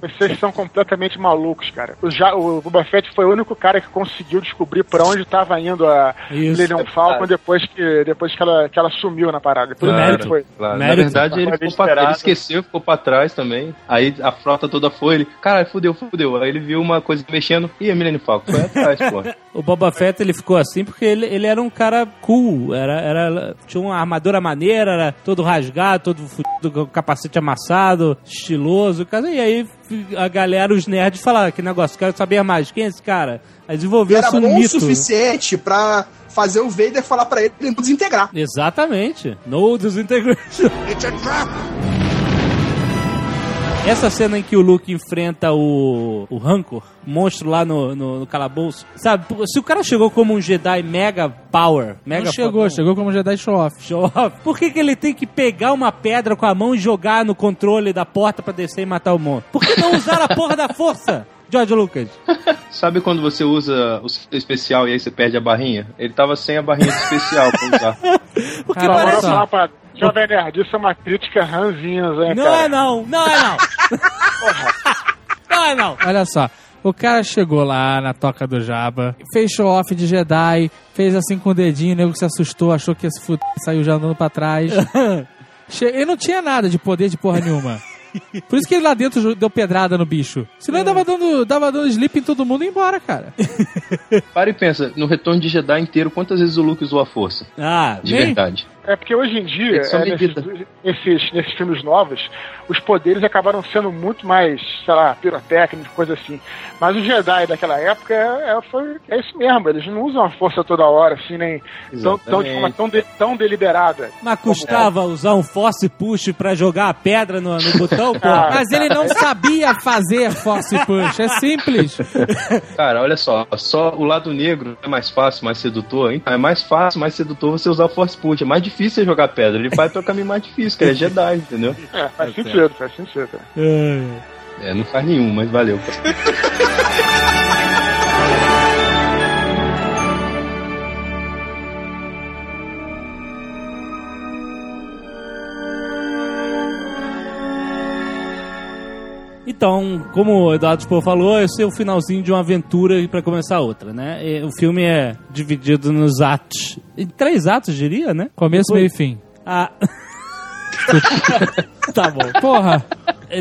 Vocês são completamente malucos, cara. O, ja, o Boba Fett foi o único cara que conseguiu descobrir pra onde tava indo a Isso. Millennium Falcon depois que, depois que, ela, que ela sumiu na parada. Depois Mérito. ele foi. Claro. Na Mérito. verdade, ele, ficou pra, ele esqueceu, ficou pra trás também. Aí a frota toda foi, ele, caralho, fudeu, fudeu. Aí ele viu uma coisa mexendo, e a Millennium Falcon foi atrás, pô. O Boba Fett ele ficou assim porque ele, ele era um cara cool, era, era, tinha uma armadura maneira, era todo rasgado, todo fudido, com capacete amassado, estiloso. cara, E aí a galera, os nerds, falaram: que negócio, quero saber mais, quem é esse cara? Aí Ele desenvolveu era esse bom o mito. suficiente pra fazer o Vader falar pra ele não desintegrar. Exatamente. No disintegration. Essa cena em que o Luke enfrenta o, o Rancor, monstro lá no, no, no calabouço, sabe? Se o cara chegou como um Jedi mega power, mega Não chegou, fodão, chegou como Jedi Show Off. Show off. Por que, que ele tem que pegar uma pedra com a mão e jogar no controle da porta pra descer e matar o monstro? Por que não usar a porra da força? George Lucas. Sabe quando você usa o seu especial e aí você perde a barrinha? Ele tava sem a barrinha de especial pra usar. Porque Cara, parece... Jovem Nerd, isso é uma crítica ranzinhas, hein, Não cara? é não, não é não. Não é não. Olha só. O cara chegou lá na toca do Jabba, fez show off de Jedi, fez assim com o dedinho, o nego se assustou, achou que ia se fuder, saiu já andando pra trás. Che- Ele não tinha nada de poder de porra nenhuma. Por isso que ele lá dentro deu pedrada no bicho. Senão ele dava dando, dava dando sleep em todo mundo e ia embora, cara. Para e pensa, no retorno de Jedi inteiro, quantas vezes o Luke usou a força? Ah, De Nem- verdade. É porque hoje em dia, é, nesses, nesses, nesses filmes novos, os poderes acabaram sendo muito mais, sei lá, pirotécnicos, coisa assim. Mas o Jedi daquela época é, é, foi, é isso mesmo, eles não usam a força toda hora, assim, nem tão, tão, de forma tão, de- tão deliberada. mas custava usar um force push pra jogar a pedra no, no botão, pô? Ah, Mas ele não sabia fazer force push, é simples. Cara, olha só, só o lado negro é mais fácil, mais sedutor. Então é mais fácil, mais sedutor você usar o Force Punch. É mais difícil você jogar pedra. Ele vai pelo caminho mais difícil, que é Jedi, entendeu? É, faz sentido, faz sentido. É, não faz nenhum, mas valeu. Então, como o Eduardo Spohr falou, esse é o finalzinho de uma aventura pra começar outra, né? E o filme é dividido nos atos. Em três atos, diria, né? Começo, meio e fim. Ah. tá bom. Porra.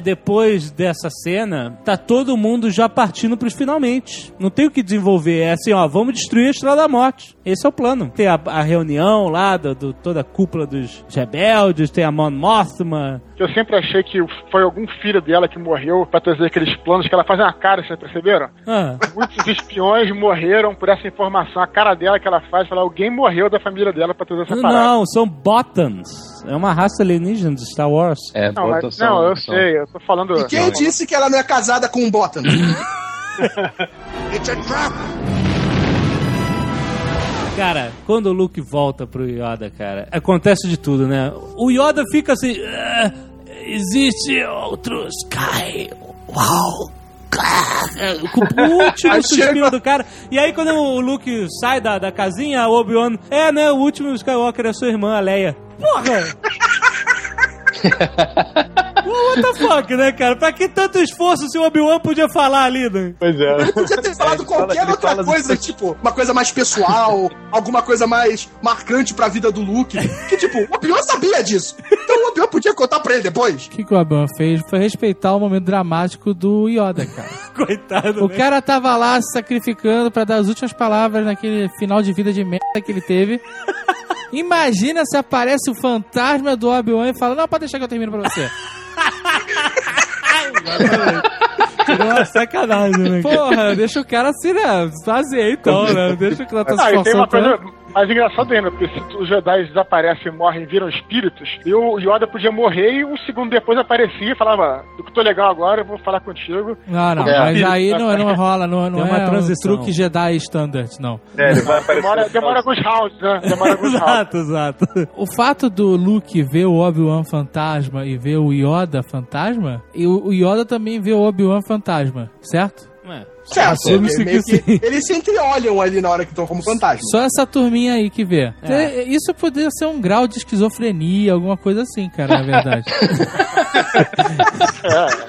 Depois dessa cena, tá todo mundo já partindo pros finalmente. Não tem o que desenvolver. É assim, ó, vamos destruir a Estrela da Morte. Esse é o plano. Tem a, a reunião lá do, do- toda a cúpula dos rebeldes, tem a Mon Mothma. Eu sempre achei que foi algum filho dela que morreu pra trazer aqueles planos que ela faz uma cara, vocês perceberam? Ah, Muitos espiões morreram por essa informação. A cara dela que ela faz, fala, alguém morreu da família dela pra trazer essa parada. não, são Bottoms. É uma raça alienígena de Star Wars. É, Não, bota mas- só- não, eu só- sei, eu tô falando. E quem disse que ela não é casada com um Bottom? Cara, quando o Luke volta pro Yoda, cara, acontece de tudo, né? O Yoda fica assim. "Ah, existe outro Sky. Uau! O último suspiro do cara. E aí, quando o Luke sai da, da casinha, o Obi-Wan. É, né? O último Skywalker é sua irmã, a Leia. Porra! What the fuck, né, cara? Pra que tanto esforço se o Obi-Wan podia falar ali, né? Pois é. Ele podia ter falado fala- qualquer ele outra fala coisa, disso. tipo, uma coisa mais pessoal, alguma coisa mais marcante pra vida do Luke. Que, tipo, o Obi-Wan sabia disso. Então o Obi-Wan podia contar pra ele depois. O que, que o Obi-Wan fez foi respeitar o momento dramático do Yoda, cara. Coitado, O né? cara tava lá se sacrificando pra dar as últimas palavras naquele final de vida de merda que ele teve. Imagina se aparece o fantasma do Obi-Wan e fala: Não, pode deixar que eu termino pra você. Uma sacanagem, né? Porra, deixa o cara se né, fazer então, né? Deixa o cara tá se e tem uma coisa Mas engraçado ainda, porque se os Jedi desaparecem, morrem e viram espíritos, e o Yoda podia morrer e um segundo depois aparecia e falava: Eu tô legal agora, eu vou falar contigo. Não, não, É. mas aí não, não rola, não, não Tem uma é um transição. truque Jedi standard, não. É, ele vai aparecer. Demora, demora alguns rounds, né? Demora alguns rounds. exato, exato. O fato do Luke ver o Obi-Wan fantasma e ver o Yoda fantasma, e o o Yoda também vê o Obi-Wan fantasma, certo? Certo, Assume-se meio que sim. Eles se entreolham ali na hora que estão como fantasma. Só essa turminha aí que vê. É. É, Isso poderia ser um grau de esquizofrenia, alguma coisa assim, cara, na verdade.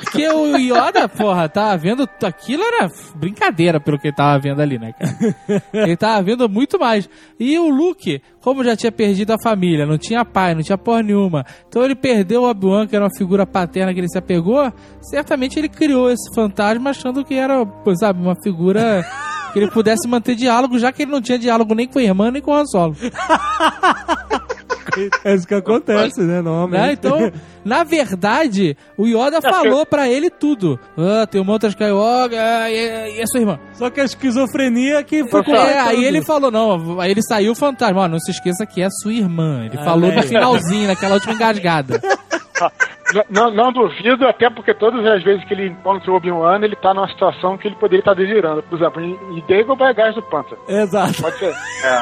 Porque o Yoda, porra, tava vendo. Aquilo era brincadeira pelo que ele tava vendo ali, né, cara? Ele tava vendo muito mais. E o Luke, como já tinha perdido a família, não tinha pai, não tinha porra nenhuma. Então ele perdeu o Obi-Wan, que era uma figura paterna que ele se apegou. Certamente ele criou esse fantasma achando que era, sabe, uma figura. Que ele pudesse manter diálogo, já que ele não tinha diálogo nem com a irmã, nem com o Han Solo. É isso que acontece, né? Normalmente. Né? Então, na verdade, o Yoda falou pra ele tudo. Ah, tem uma outra Skywalker ah, e, e a sua irmã. Só que a esquizofrenia que foi com É, aí ele falou, não, aí ele saiu o fantasma. Ó, não se esqueça que é a sua irmã. Ele Ah, falou no é. finalzinho, naquela última engasgada. Não, não duvido, até porque todas as vezes que ele encontra o Obi-Wan, ele tá numa situação que ele poderia estar delirando. Por exemplo, em Dagobah Gás do Pântano. Exato. Pode ser.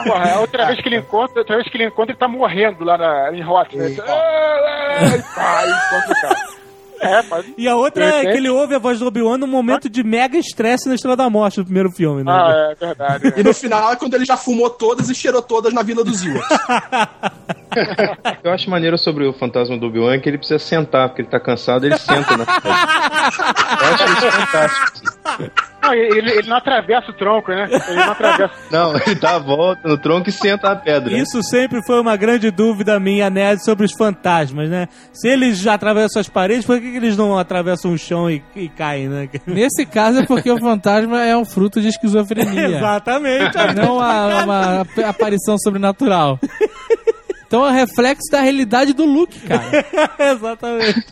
Porra, a outra vez que ele encontra, outra vez que ele encontra, ele tá morrendo lá na, em Hot. Né? Ah, ah, e pá, e. É, pode. E a outra é que ele ouve a voz do Obi-Wan num momento de mega estresse na Estrela da Morte, no primeiro filme, né? Ah, é verdade. E no final é quando ele já fumou todas e cheirou todas na Vila dos Ewoks. Eu acho maneiro sobre o fantasma do Obi-Wan que ele precisa sentar, porque ele tá cansado, ele senta na frente. Eu acho isso fantástico. Não, ele, ele não atravessa o tronco, né? Ele não atravessa. Não, ele dá a volta no tronco e senta na pedra. Isso sempre foi uma grande dúvida minha, Ned, sobre os fantasmas, né? Se eles já atravessam as paredes, por que, que eles não atravessam o chão e, e caem, né? Nesse caso é porque o fantasma é um fruto de esquizofrenia. Exatamente. Não uma, uma ap- aparição sobrenatural. Então é reflexo da realidade do Luke, cara. Exatamente.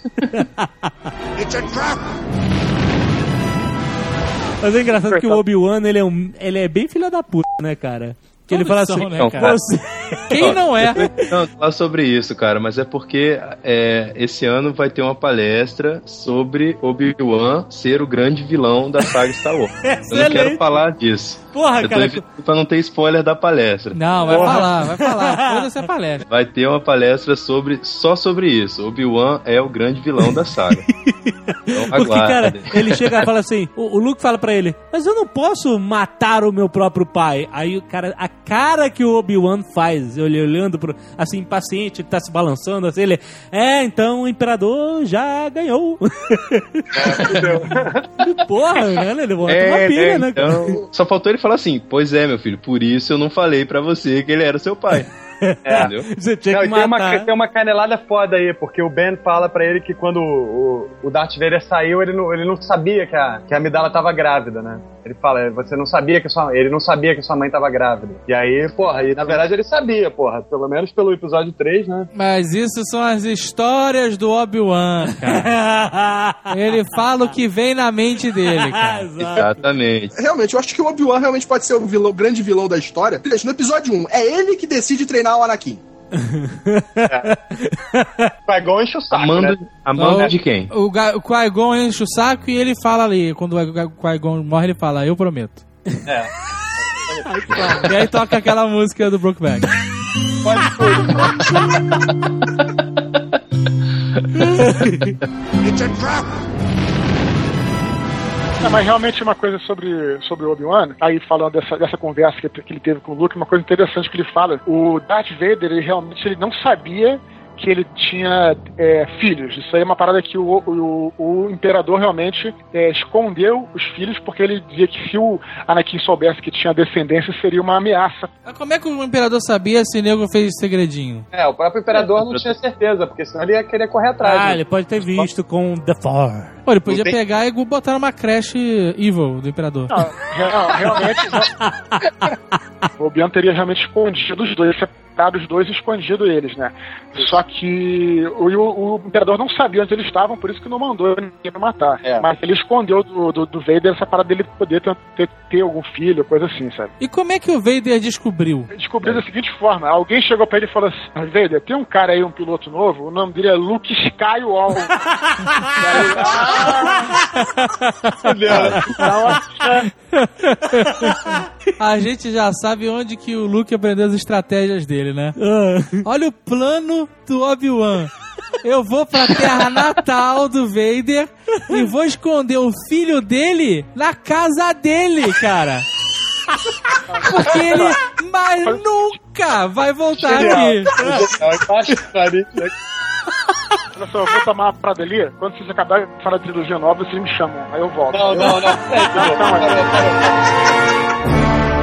Mas é engraçado que o Obi-Wan, ele, é um, ele é bem filho da puta, né, cara? Que ele fala assim, são, né, Não, cara? você... Quem não é? Não, falar sobre isso, cara, mas é porque é, esse ano vai ter uma palestra sobre Obi-Wan ser o grande vilão da saga Star Wars. Eu não quero falar disso. Porra, Eu tô cara, evitando pra não ter spoiler da palestra. Não, vai falar, vai falar. Foda-se a palestra. Vai ter uma palestra sobre só sobre isso. Obi-Wan é o grande vilão da saga. Então Porque, cara, aguardem. ele chega e fala assim: o, o Luke fala pra ele, mas eu não posso matar o meu próprio pai. Aí o cara, a cara que o Obi-Wan faz, ele olhando pro, assim, impaciente, ele tá se balançando, assim, ele, é, então o imperador já ganhou. Porra, né? Ele bota uma É, pilha, né, né? então, só faltou ele falar assim: Pois é, meu filho, por isso eu não falei pra você que ele era seu pai. Entendeu? Você tinha Não, que e tem, uma, matar. tem uma canelada foda aí, porque o Ben fala pra ele que quando o, o Darth Vader saiu, ele não, ele não sabia que a, que a Amidala tava grávida, né? Ele fala, você não sabia que sua ele não sabia que sua mãe tava grávida. E aí, porra, e na verdade ele sabia, porra, pelo menos pelo episódio 3, né? Mas isso são as histórias do Obi-Wan, cara. Ele fala o que vem na mente dele, cara. Exatamente. Realmente, eu acho que o Obi-Wan realmente pode ser o vilão- o grande vilão da história. No episódio 1, é ele que decide treinar o Anakin. Qui-Gon enche o saco, Amando, né? amando Não. de quem? O, o Qui-Gon enche o saco e ele fala ali, quando o Qui-Gon morre, ele fala, eu prometo. É. E aí toca aquela música do Brokeback. Pode tudo. Não, mas realmente uma coisa sobre, sobre Obi-Wan, aí falando dessa, dessa conversa que, que ele teve com o Luke, uma coisa interessante que ele fala, o Darth Vader, ele realmente ele não sabia que ele tinha é, filhos. Isso aí é uma parada que o, o, o imperador realmente é, escondeu os filhos, porque ele dizia que se o Anakin soubesse que tinha descendência, seria uma ameaça. Mas como é que o Imperador sabia se o nego fez segredinho? É, o próprio imperador não tinha certeza, porque senão ele ia querer correr atrás. Ah, né? ele pode ter visto com The Four. Pô, ele podia pegar e botar numa creche evil do Imperador. Não, não, realmente. não. O Obi-Wan teria realmente escondido os dois. É matado os dois e escondido eles, né? Só que o, o, o imperador não sabia onde eles estavam, por isso que não mandou ninguém pra matar. É. Mas ele escondeu do, do, do Vader essa parada dele poder ter, ter, ter algum filho, coisa assim, sabe? E como é que o Vader descobriu? Descobriu da seguinte forma: alguém chegou pra ele e falou assim: "Ah, Vader, tem um cara aí, um piloto novo, o nome dele é Luke Skywalker. Aí, ah, A gente já sabe onde que o Luke aprendeu as estratégias dele, né? Olha o plano do Obi-Wan. Eu vou pra terra natal do Vader e vou esconder o filho dele na casa dele, cara. Porque ele mais nunca vai voltar aqui. olha só, eu vou tomar uma parada ali. Quando vocês acabarem de falar de trilogia nova, vocês me chamam. Aí eu volto. Não, não, não. A reunião dos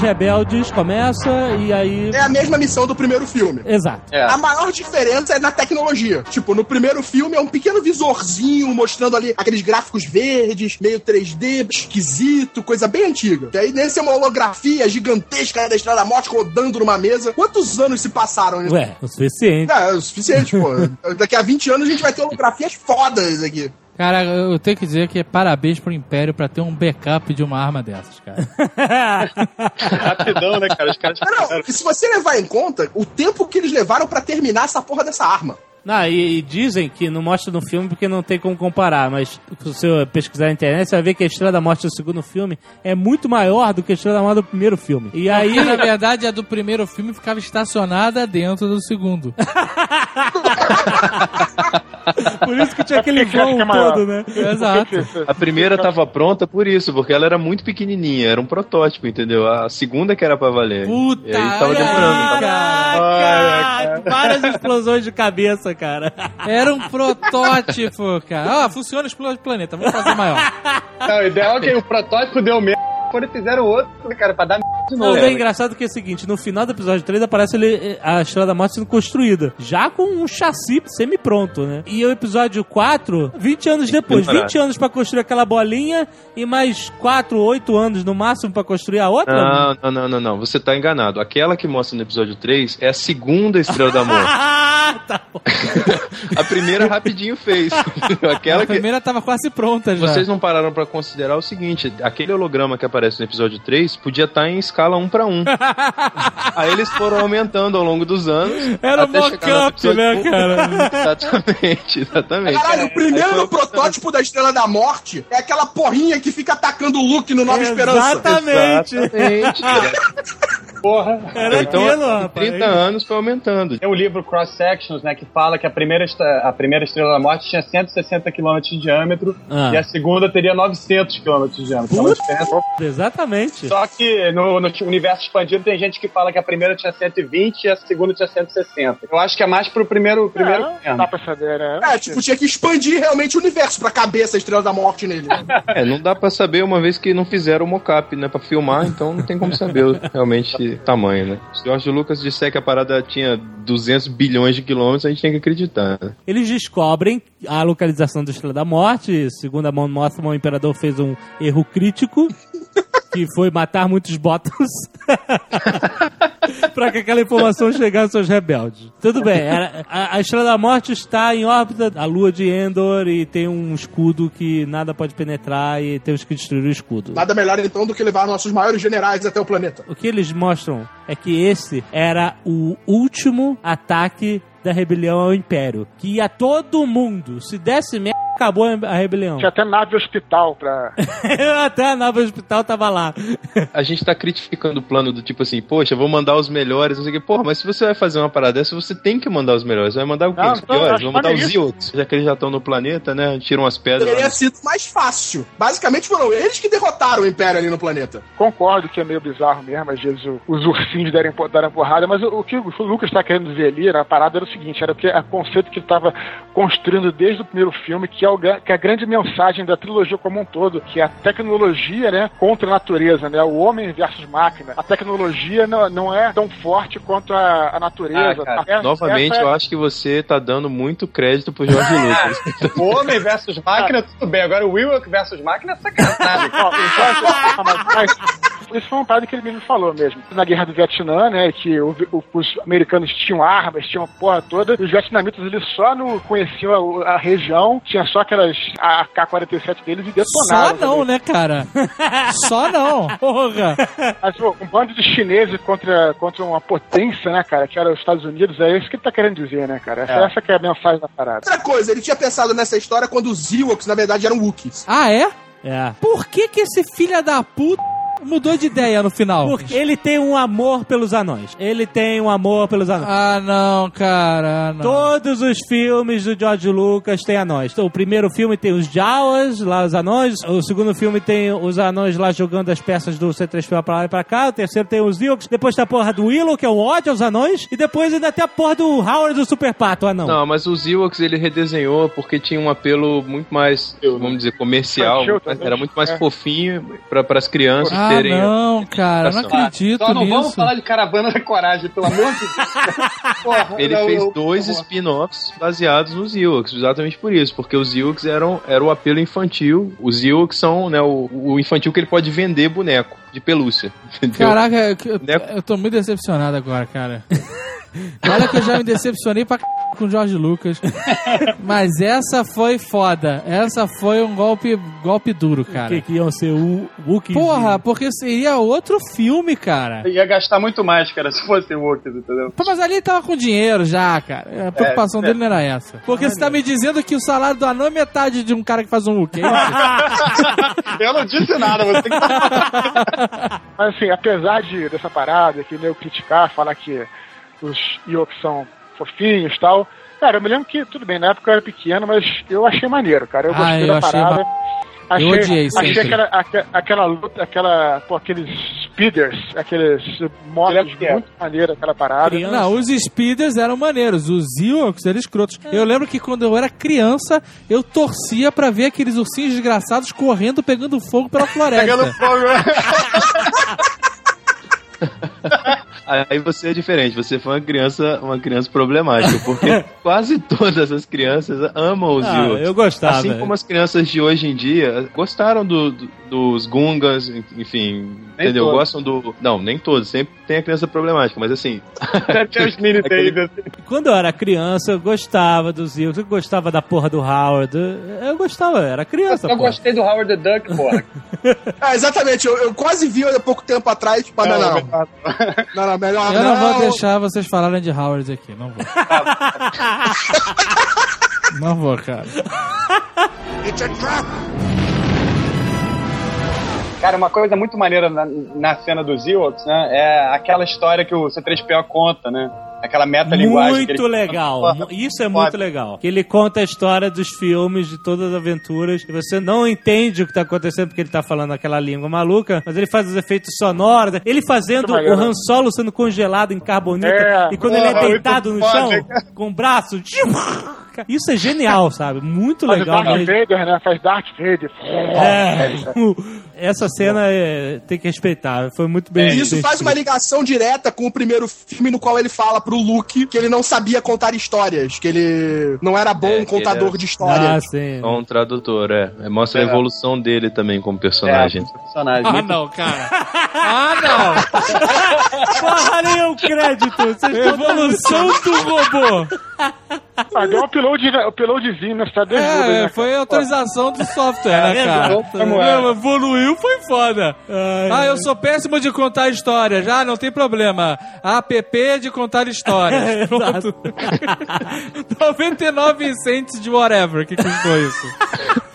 rebeldes começa e aí. É a mesma missão do primeiro filme. Exato. É. A maior diferença é na tecnologia. Tipo, no primeiro filme é um pequeno visorzinho mostrando ali aqueles gráficos verdes, meio 3D, esquisito, coisa bem antiga. E aí nesse é uma holografia gigantesca da Estrela da Morte rodando numa mesa. Quantos anos se passaram nisso? Ué, o suficiente. É, é o suficiente, pô. Daqui a 20 anos a gente vai ter holografias fodas aqui. Cara, eu tenho que dizer que é parabéns pro Império pra ter um backup de uma arma dessas, cara. Rapidão, né, cara? Os caras Não, não, e se você levar em conta o tempo que eles levaram pra terminar essa porra dessa arma. Não, e, e dizem que não mostra no filme porque não tem como comparar, mas se você pesquisar na internet, você vai ver que a Estrela da Morte do segundo filme é muito maior do que a Estrela da Morte do primeiro filme. E aí, na verdade, a do primeiro filme ficava estacionada dentro do segundo. por isso que tinha aquele vão é todo, né? Exato. A primeira tava pronta por isso, porque ela era muito pequenininha, era um protótipo, entendeu? A segunda que era pra valer. Puta, E aí tava demorando. Caraca! Várias explosões de cabeça, cara. Era um protótipo, cara. Ah, funciona explode o planeta, vamos fazer maior. Não, o ideal é que o protótipo deu merda quando fizeram outro, cara, pra dar de Não, novo. é engraçado que é o seguinte, no final do episódio 3 aparece ele, a Estrela da Morte sendo construída, já com um chassi semi-pronto, né? E o episódio 4, 20 anos depois, Preparado. 20 anos pra construir aquela bolinha e mais 4, 8 anos no máximo pra construir a outra? Não, não, não, não, não. Você tá enganado. Aquela que mostra no episódio 3 é a segunda estrela da morte. Ah, tá bom. A primeira rapidinho fez. Aquela A que. primeira tava quase pronta já. Vocês não pararam pra considerar o seguinte: aquele holograma que aparece no episódio 3 podia estar em escala 1 para 1. Aí eles foram aumentando ao longo dos anos. Era até chegar no mock-up, né, 1. cara? Exatamente, exatamente. Caralho, o primeiro foi- protótipo da Estrela da Morte é aquela porrinha que fica atacando o Luke no Nova Esperança. Exatamente. Exatamente. Porra. Era então, aquilo, rapaz. 30 anos foi aumentando. Tem o livro Cross Sections, né, que fala que a primeira, a primeira Estrela da Morte tinha 160 km de diâmetro Ah. e a segunda teria 900 km de diâmetro. É uma diferença. Exatamente. Só que no, no universo expandido tem gente que fala que a primeira tinha 120 e a segunda tinha 160. Eu acho que é mais pro primeiro, primeiro Não, mesmo. dá pra saber, né? É, tipo, tinha que expandir realmente o universo pra caber essa Estrela da Morte nele. É, não dá pra saber uma vez que não fizeram o mocap, né, pra filmar, então não tem como saber realmente tamanho, né? Se o George Lucas disser que a parada tinha 200 bilhões de quilômetros, a gente tem que acreditar. né? Eles descobrem a localização da Estrela da Morte. Segundo a Mon Mothma, o Imperador fez um erro crítico, que foi matar muitos Bottas para que aquela informação chegasse aos rebeldes. Tudo bem, a, a Estrela da Morte está em órbita da lua de Endor e tem um escudo que nada pode penetrar e temos que destruir o escudo. Nada melhor então do que levar nossos maiores generais até o planeta. O que eles mostram é que esse era o último ataque da rebelião ao Império. Que ia todo mundo. Se desse merda, acabou a rebelião. Tinha até nave hospital pra. Até a nave hospital tava lá. A gente tá critificando o plano do tipo assim, poxa, vou mandar os melhores, não sei o que. Porra, mas se você vai fazer uma parada dessa, você tem que mandar os melhores. Vai mandar o quê? Não, os piores? Vou mandar os maneiríssimo. Ewoks, já que eles já estão no planeta, né? Tiram as pedras. Teria sido mais fácil. Basicamente foram eles que derrotaram o Império ali no planeta. Concordo que é meio bizarro mesmo, às vezes o- os ursinhos derem, po- darem porrada, mas o, o que o Lucas tá querendo dizer ali, era, a parada era o seguinte, era o que, a conceito que ele tava construindo desde o primeiro filme, que é é, o, que é a grande mensagem da trilogia como um todo, que é a tecnologia, né, contra a natureza, né? O homem versus máquina. A tecnologia não, não é tão forte quanto a, a natureza. Ah, cara, Essa- novamente, essa é- eu acho que você tá dando muito crédito pro Jorge Lucas. O homem versus máquina, tudo bem. Agora o Willock versus máquina é sacanagem. Mas- mas- Isso foi uma parada que ele mesmo falou mesmo. Na guerra do Vietnã, né, que o- o- os americanos tinham armas, tinham a porra toda, e os vietnamitas eles só não conheciam a, a região, tinha só aquelas AK-47 deles e detonaram. Só não, né, cara? Só não. Porra. Mas pô, um bando de chineses contra, contra uma potência, né, cara, que era os Estados Unidos, é isso que ele tá querendo dizer, né, cara? Essa, É. essa que é a mensagem da parada. Outra coisa, ele tinha pensado nessa história quando os Ewoks, na verdade, eram Wookiees. Ah, é? É. Por que que esse filho da puta mudou de ideia no final? Porque ele tem um amor pelos anões. Ele tem um amor pelos anões. Ah, não, cara. ah, Não. Todos os filmes do George Lucas têm anões. Então, o primeiro filme tem os Jawas, lá os anões. O segundo filme tem os anões lá jogando as peças do C3PO pra lá e pra cá. O terceiro tem os Ewoks. Depois tem a porra do Willow, que é um ódio aos anões. E depois ainda tem a porra do Howard do Super Pato, o anão. Não, mas os Ewoks ele redesenhou porque tinha um apelo muito mais, vamos dizer, comercial. Era muito mais É. fofinho para as crianças Ah, terem. não, cara. Não acredito Só não vamos nisso. falar de Caravana da Coragem, pelo amor de Deus. Porra, Ele não, fez eu- dois spin-offs baseados nos Ewoks, exatamente por isso, porque os Ewoks eram era o apelo infantil. Os Ewoks são né, o, o infantil que ele pode vender boneco de pelúcia. Entendeu? Caraca, eu, eu- Né? eu tô muito decepcionado agora, cara. Olha que eu já me decepcionei pra c... com o Jorge Lucas. Mas essa foi foda. Essa foi um golpe, golpe duro, cara. Que, que iam ser o Wookiees. Porra, porque seria outro filme, cara. Ia gastar muito mais, cara, se fosse Wookiees, entendeu? Pô, Mas ali ele tava com dinheiro já, cara. A preocupação É, dele não era essa. Porque você tá me dizendo que o salário do anão é metade de um cara que faz um Wookiee. é? Eu não disse nada, você tem que Mas assim, apesar de, dessa parada, que eu criticar, falar que os Ewoks são fofinhos e tal, cara, eu me lembro que, tudo bem, na época eu era pequeno, mas eu achei maneiro, cara. Eu Ah, gostei eu da parada. Achei, Eu odiei achei sempre. aquela, aque- aquela luta, aquela, pô, aqueles speeders, aqueles motos é- muito maneiro, aquela parada. Criança. Não, os speeders eram maneiros, os Ewoks eram escrotos. Eu lembro que quando eu era criança, eu torcia pra ver aqueles ursinhos desgraçados correndo, pegando fogo pela floresta. pegando fogo. Aí você é diferente, você foi uma criança, uma criança problemática, porque quase todas as crianças amam os Ah, eu gostava. Assim como as crianças de hoje em dia gostaram do, do- dos Gungas, enfim, entendeu? todos. Gostam do. Não, nem todos, sempre tem a criança problemática, mas assim. Tem os mini Aquele- Davis. Quando eu era criança, eu gostava dos Ewoks, eu gostava da porra do Howard. Eu gostava, eu era criança, Eu porra. gostei do Howard the Duck, porra. Ah, exatamente, eu, eu quase vi há pouco tempo atrás, tipo, não, não, não. Não, não, melhor Eu não vou não. deixar vocês falarem de Howard aqui, não vou. não vou, cara. It's a trap! Cara, uma coisa muito maneira na, na cena dos Ewoks, né? É aquela história que o C3PO conta, né? Aquela meta-linguagem. que Muito legal. Porra, Isso é muito legal. Que ele conta a história dos filmes, de todas as aventuras, e você não entende o que tá acontecendo porque ele tá falando aquela língua maluca, mas ele faz os efeitos sonoros. Ele fazendo o Han Solo sendo congelado em carbonita, É, e quando ele é porra, deitado no chão, com o braço. Isso é genial, sabe? Muito Faz legal. Darth mesmo. Vader, né? Faz Darth Vader. É, essa cena é, tem que respeitar. Foi muito bem. E isso faz uma ligação direta com o primeiro filme no qual ele fala pro Luke que ele não sabia contar histórias, que ele não era bom É, contador é- de Ah, histórias. sim. É um tradutor, é. É, Mostra a É. evolução dele também como É, personagem. personagem. Ah, Muito- não, cara. Ah, não. Porra, nenhum crédito. Vocês Evolução do robô. Ah, deu um upload, uploadzinho na cidade de ajuda, É, né, foi cara? autorização do software, né, cara? Como é? Não, Evoluiu, foi foda. Ah, eu sou péssimo de contar histórias. Já, não tem problema. App de contar histórias. Pronto. 99 cents de whatever que custou isso.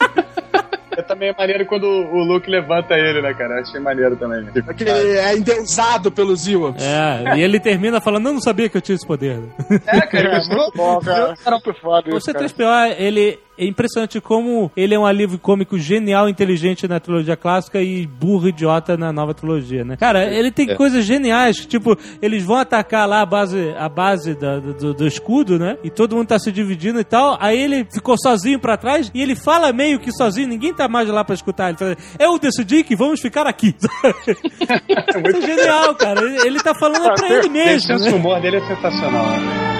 Também é maneiro quando o Luke levanta ele, né, cara? Achei maneiro também. Que ele é endeusado pelos Ewoks. É, e ele termina falando, não, não sabia que eu tinha esse poder. É, cara, É, muito bom, cara. Muito foda O isso, cara. C3PO, ele é impressionante como ele é um alívio cômico genial, inteligente na trilogia clássica e burro idiota na nova trilogia, né? Cara, ele tem É. coisas geniais, tipo, eles vão atacar lá a base, a base da- do, do escudo, né? E todo mundo tá se dividindo e tal. Aí ele ficou sozinho pra trás e ele fala meio que sozinho, ninguém tá mais lá pra escutar. Ele fala, eu decidi que vamos ficar aqui. Isso é genial, cara. Ele, ele tá falando pra ele O mesmo, senso né? de humor dele é sensacional. né?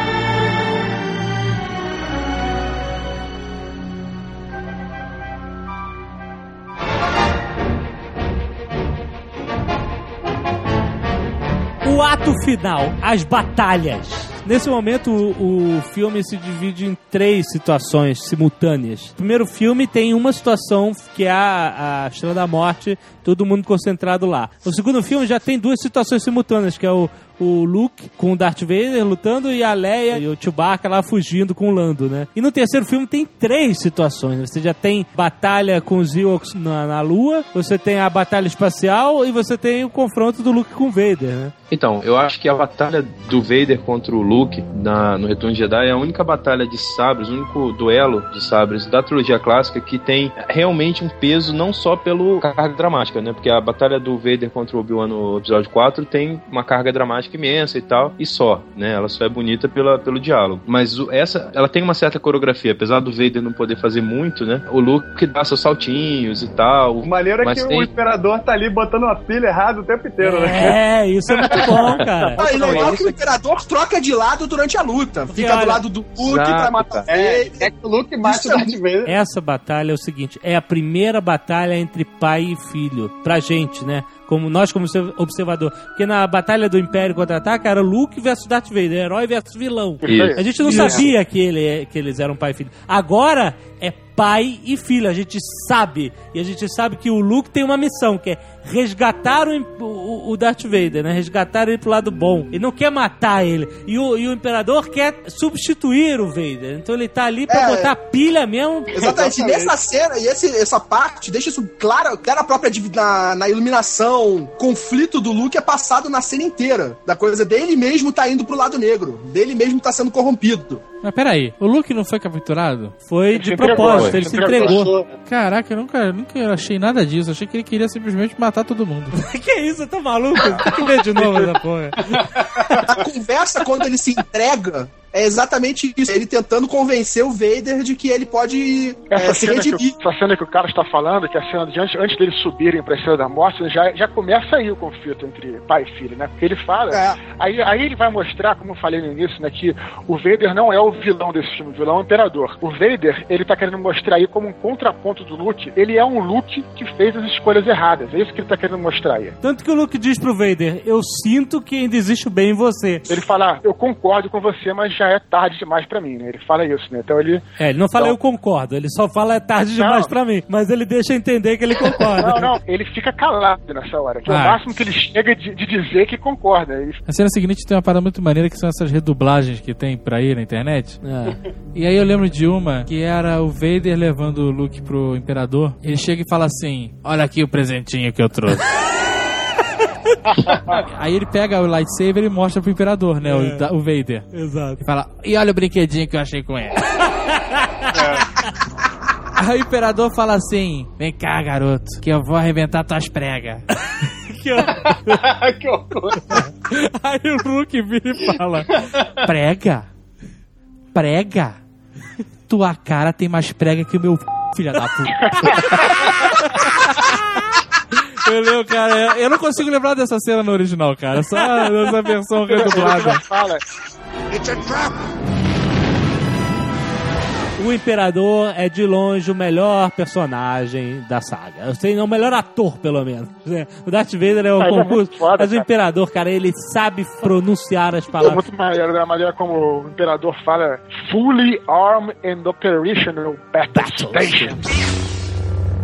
O ato final, as batalhas. Nesse momento, o, o filme se divide em três situações simultâneas. O primeiro filme tem uma situação que é a, a Estrela da Morte, todo mundo concentrado lá. O segundo filme já tem duas situações simultâneas, que é o, o Luke com o Darth Vader lutando e a Leia e o Chewbacca lá fugindo com o Lando, né? E no terceiro filme tem três situações. Você já tem batalha com os Ewoks na, na Lua, você tem a batalha espacial e você tem o confronto do Luke com o Vader, né? Então, eu acho que a batalha do Vader contra o Luke na, no Retorno de Jedi é a única batalha de sabres, o único duelo de sabres da trilogia clássica que tem realmente um peso não só pelo carga dramática, né? Porque a batalha do Vader contra o Obi-Wan no episódio 4 tem uma carga dramática imensa e tal, e só, né? Ela só é bonita pela, pelo diálogo. Mas o- essa, ela tem uma certa coreografia, apesar do Vader não poder fazer muito, né? O Luke dá seus saltinhos e tal. O maneiro é que tem- o imperador tá ali botando uma pilha errada o tempo inteiro, né? É, isso é muito bom, cara. Ah, e legal que o imperador troca de lado durante a luta. Fica olha- do lado do Luke Exato, pra matar. É, é que o Luke mata o Darth Vader. Essa batalha é o seguinte, é a primeira batalha entre pai e filho, pra gente, né? Como nós como observ- observador. Porque na batalha do Império Contra-Ataca era Luke versus Darth Vader, herói versus vilão. Isso. A gente não Isso. sabia que, ele, que eles eram pai e filho. Agora é pai e filho, a gente sabe. E a gente sabe que o Luke tem uma missão, que é resgatar o, o, o Darth Vader, né? Resgatar ele pro lado bom. Ele não quer matar ele. E o, e o Imperador quer substituir o Vader. Então ele tá ali pra É. botar pilha mesmo. Exatamente. E nessa cena, e esse, essa parte, deixa isso claro, claro a própria na, na iluminação, conflito do Luke é passado na cena inteira. Da coisa dele mesmo tá indo pro lado negro. Dele mesmo tá sendo corrompido. Mas peraí, o Luke não foi capturado? Foi de propósito, ele ele se entregou. entregou. Caraca, eu nunca, nunca achei nada disso. Achei que ele queria simplesmente matar todo mundo. que isso, tá maluco? Tem que ver de novo essa porra. A conversa, quando ele se entrega, é exatamente isso. Ele tentando convencer o Vader de que ele pode Essa, é, se cena que, essa cena que o cara está falando, que é a cena de antes, antes deles subirem pra Estrela da Morte, já, já começa aí o conflito entre pai e filho, né? Porque ele fala. É. Aí, aí ele vai mostrar, como eu falei no início, né, que o Vader não é o vilão desse filme, o vilão é o Imperador. O Vader, ele tá querendo mostrar aí como um contraponto do Luke, ele é um Luke que fez as escolhas erradas. É isso que ele tá querendo mostrar aí. Tanto que o Luke diz pro Vader: Eu sinto que ainda existe o bem em você. Ele fala, ah, eu concordo com você, mas já é tarde demais pra mim, né? Ele fala isso, né? Então ele. É, ele não fala Então- eu concordo, ele só fala é tarde demais Não. pra mim. Mas ele deixa entender que ele concorda. Não, não, ele fica calado nessa hora. Que é o Ah. máximo que ele chega de, de dizer que concorda. Ele A cena seguinte tem uma parada muito maneira que são essas redublagens que tem pra ir na internet. É. E aí eu lembro de uma que era o Vader levando o Luke pro Imperador. Ele chega e fala assim: Olha aqui o presentinho que eu trouxe. aí ele pega o lightsaber e mostra pro Imperador, né? O, da- o Vader. Exato. E fala: E olha o brinquedinho que eu achei com ele. Aí o Imperador fala assim: Vem cá, garoto, que eu vou arrebentar tuas pregas. Que horror. que horror. Aí o Luke vira e fala: Prega? Prega? Tua cara tem mais prega que o meu filha da puta. Entendeu, cara? Eu- Eu não consigo lembrar dessa cena no original, cara. Só nessa versão redublada. fala. O Imperador é de longe o melhor personagem da saga. Eu sei, não, o melhor ator, pelo menos. É, O Darth Vader é o é concurso. muito foda, mas o. Imperador, cara, ele sabe pronunciar as É palavras. muito maneiro da maneira como o imperador fala fully armed and operational battle station.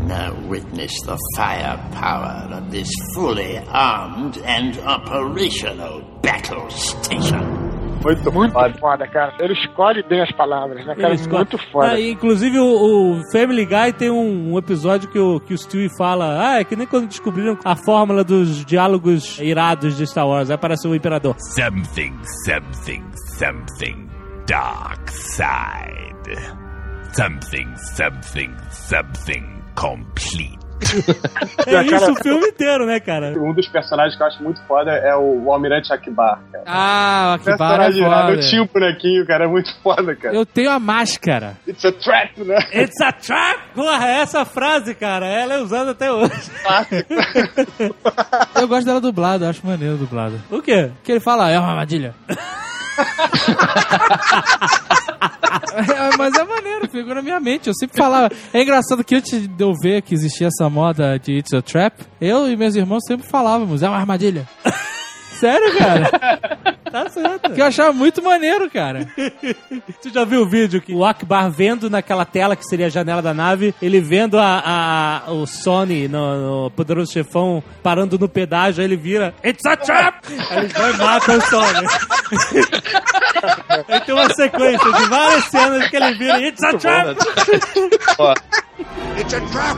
Now witness the firepower of this fully armed and operational battle station. Muito, Muito foda. foda, cara. Ele escolhe bem as palavras, né, cara? Muito foda. Ah, e, inclusive, o, o Family Guy tem um, um episódio que o, que o Stewie fala: Ah, é que nem quando descobriram a fórmula dos diálogos irados de Star Wars. Aí aparece o Imperador. Something, something, something. Dark side. something, something, something complete. É isso o filme inteiro, né, cara? Um dos personagens que eu acho muito foda é o, o Almirante Akbar, cara. Ah, o Akbar é foda. Eu tinha o bonequinho, cara, é muito foda, cara. Eu tenho a máscara. It's a trap, né? It's a trap! Porra, essa frase, cara, ela é usada até hoje. Eu gosto dela dublada, eu acho maneiro dublada. O quê? Que ele fala, é uma armadilha. É, mas é maneiro, ficou na minha mente. Eu sempre falava. É engraçado que antes de eu ver que existia essa moda de It's a Trap, eu e meus irmãos sempre falávamos, é uma armadilha. Sério, cara? Tá certo. Que eu achava muito maneiro, cara. Você já viu o vídeo que o Akbar vendo naquela tela que seria a janela da nave, ele vendo a, a- o Sony no, no Poderoso Chefão parando no pedágio, aí ele vira It's a trap! Aí ele vai e mata o Sony. aí tem uma sequência de várias cenas que ele vira It's a trap! Ó, It's a trap!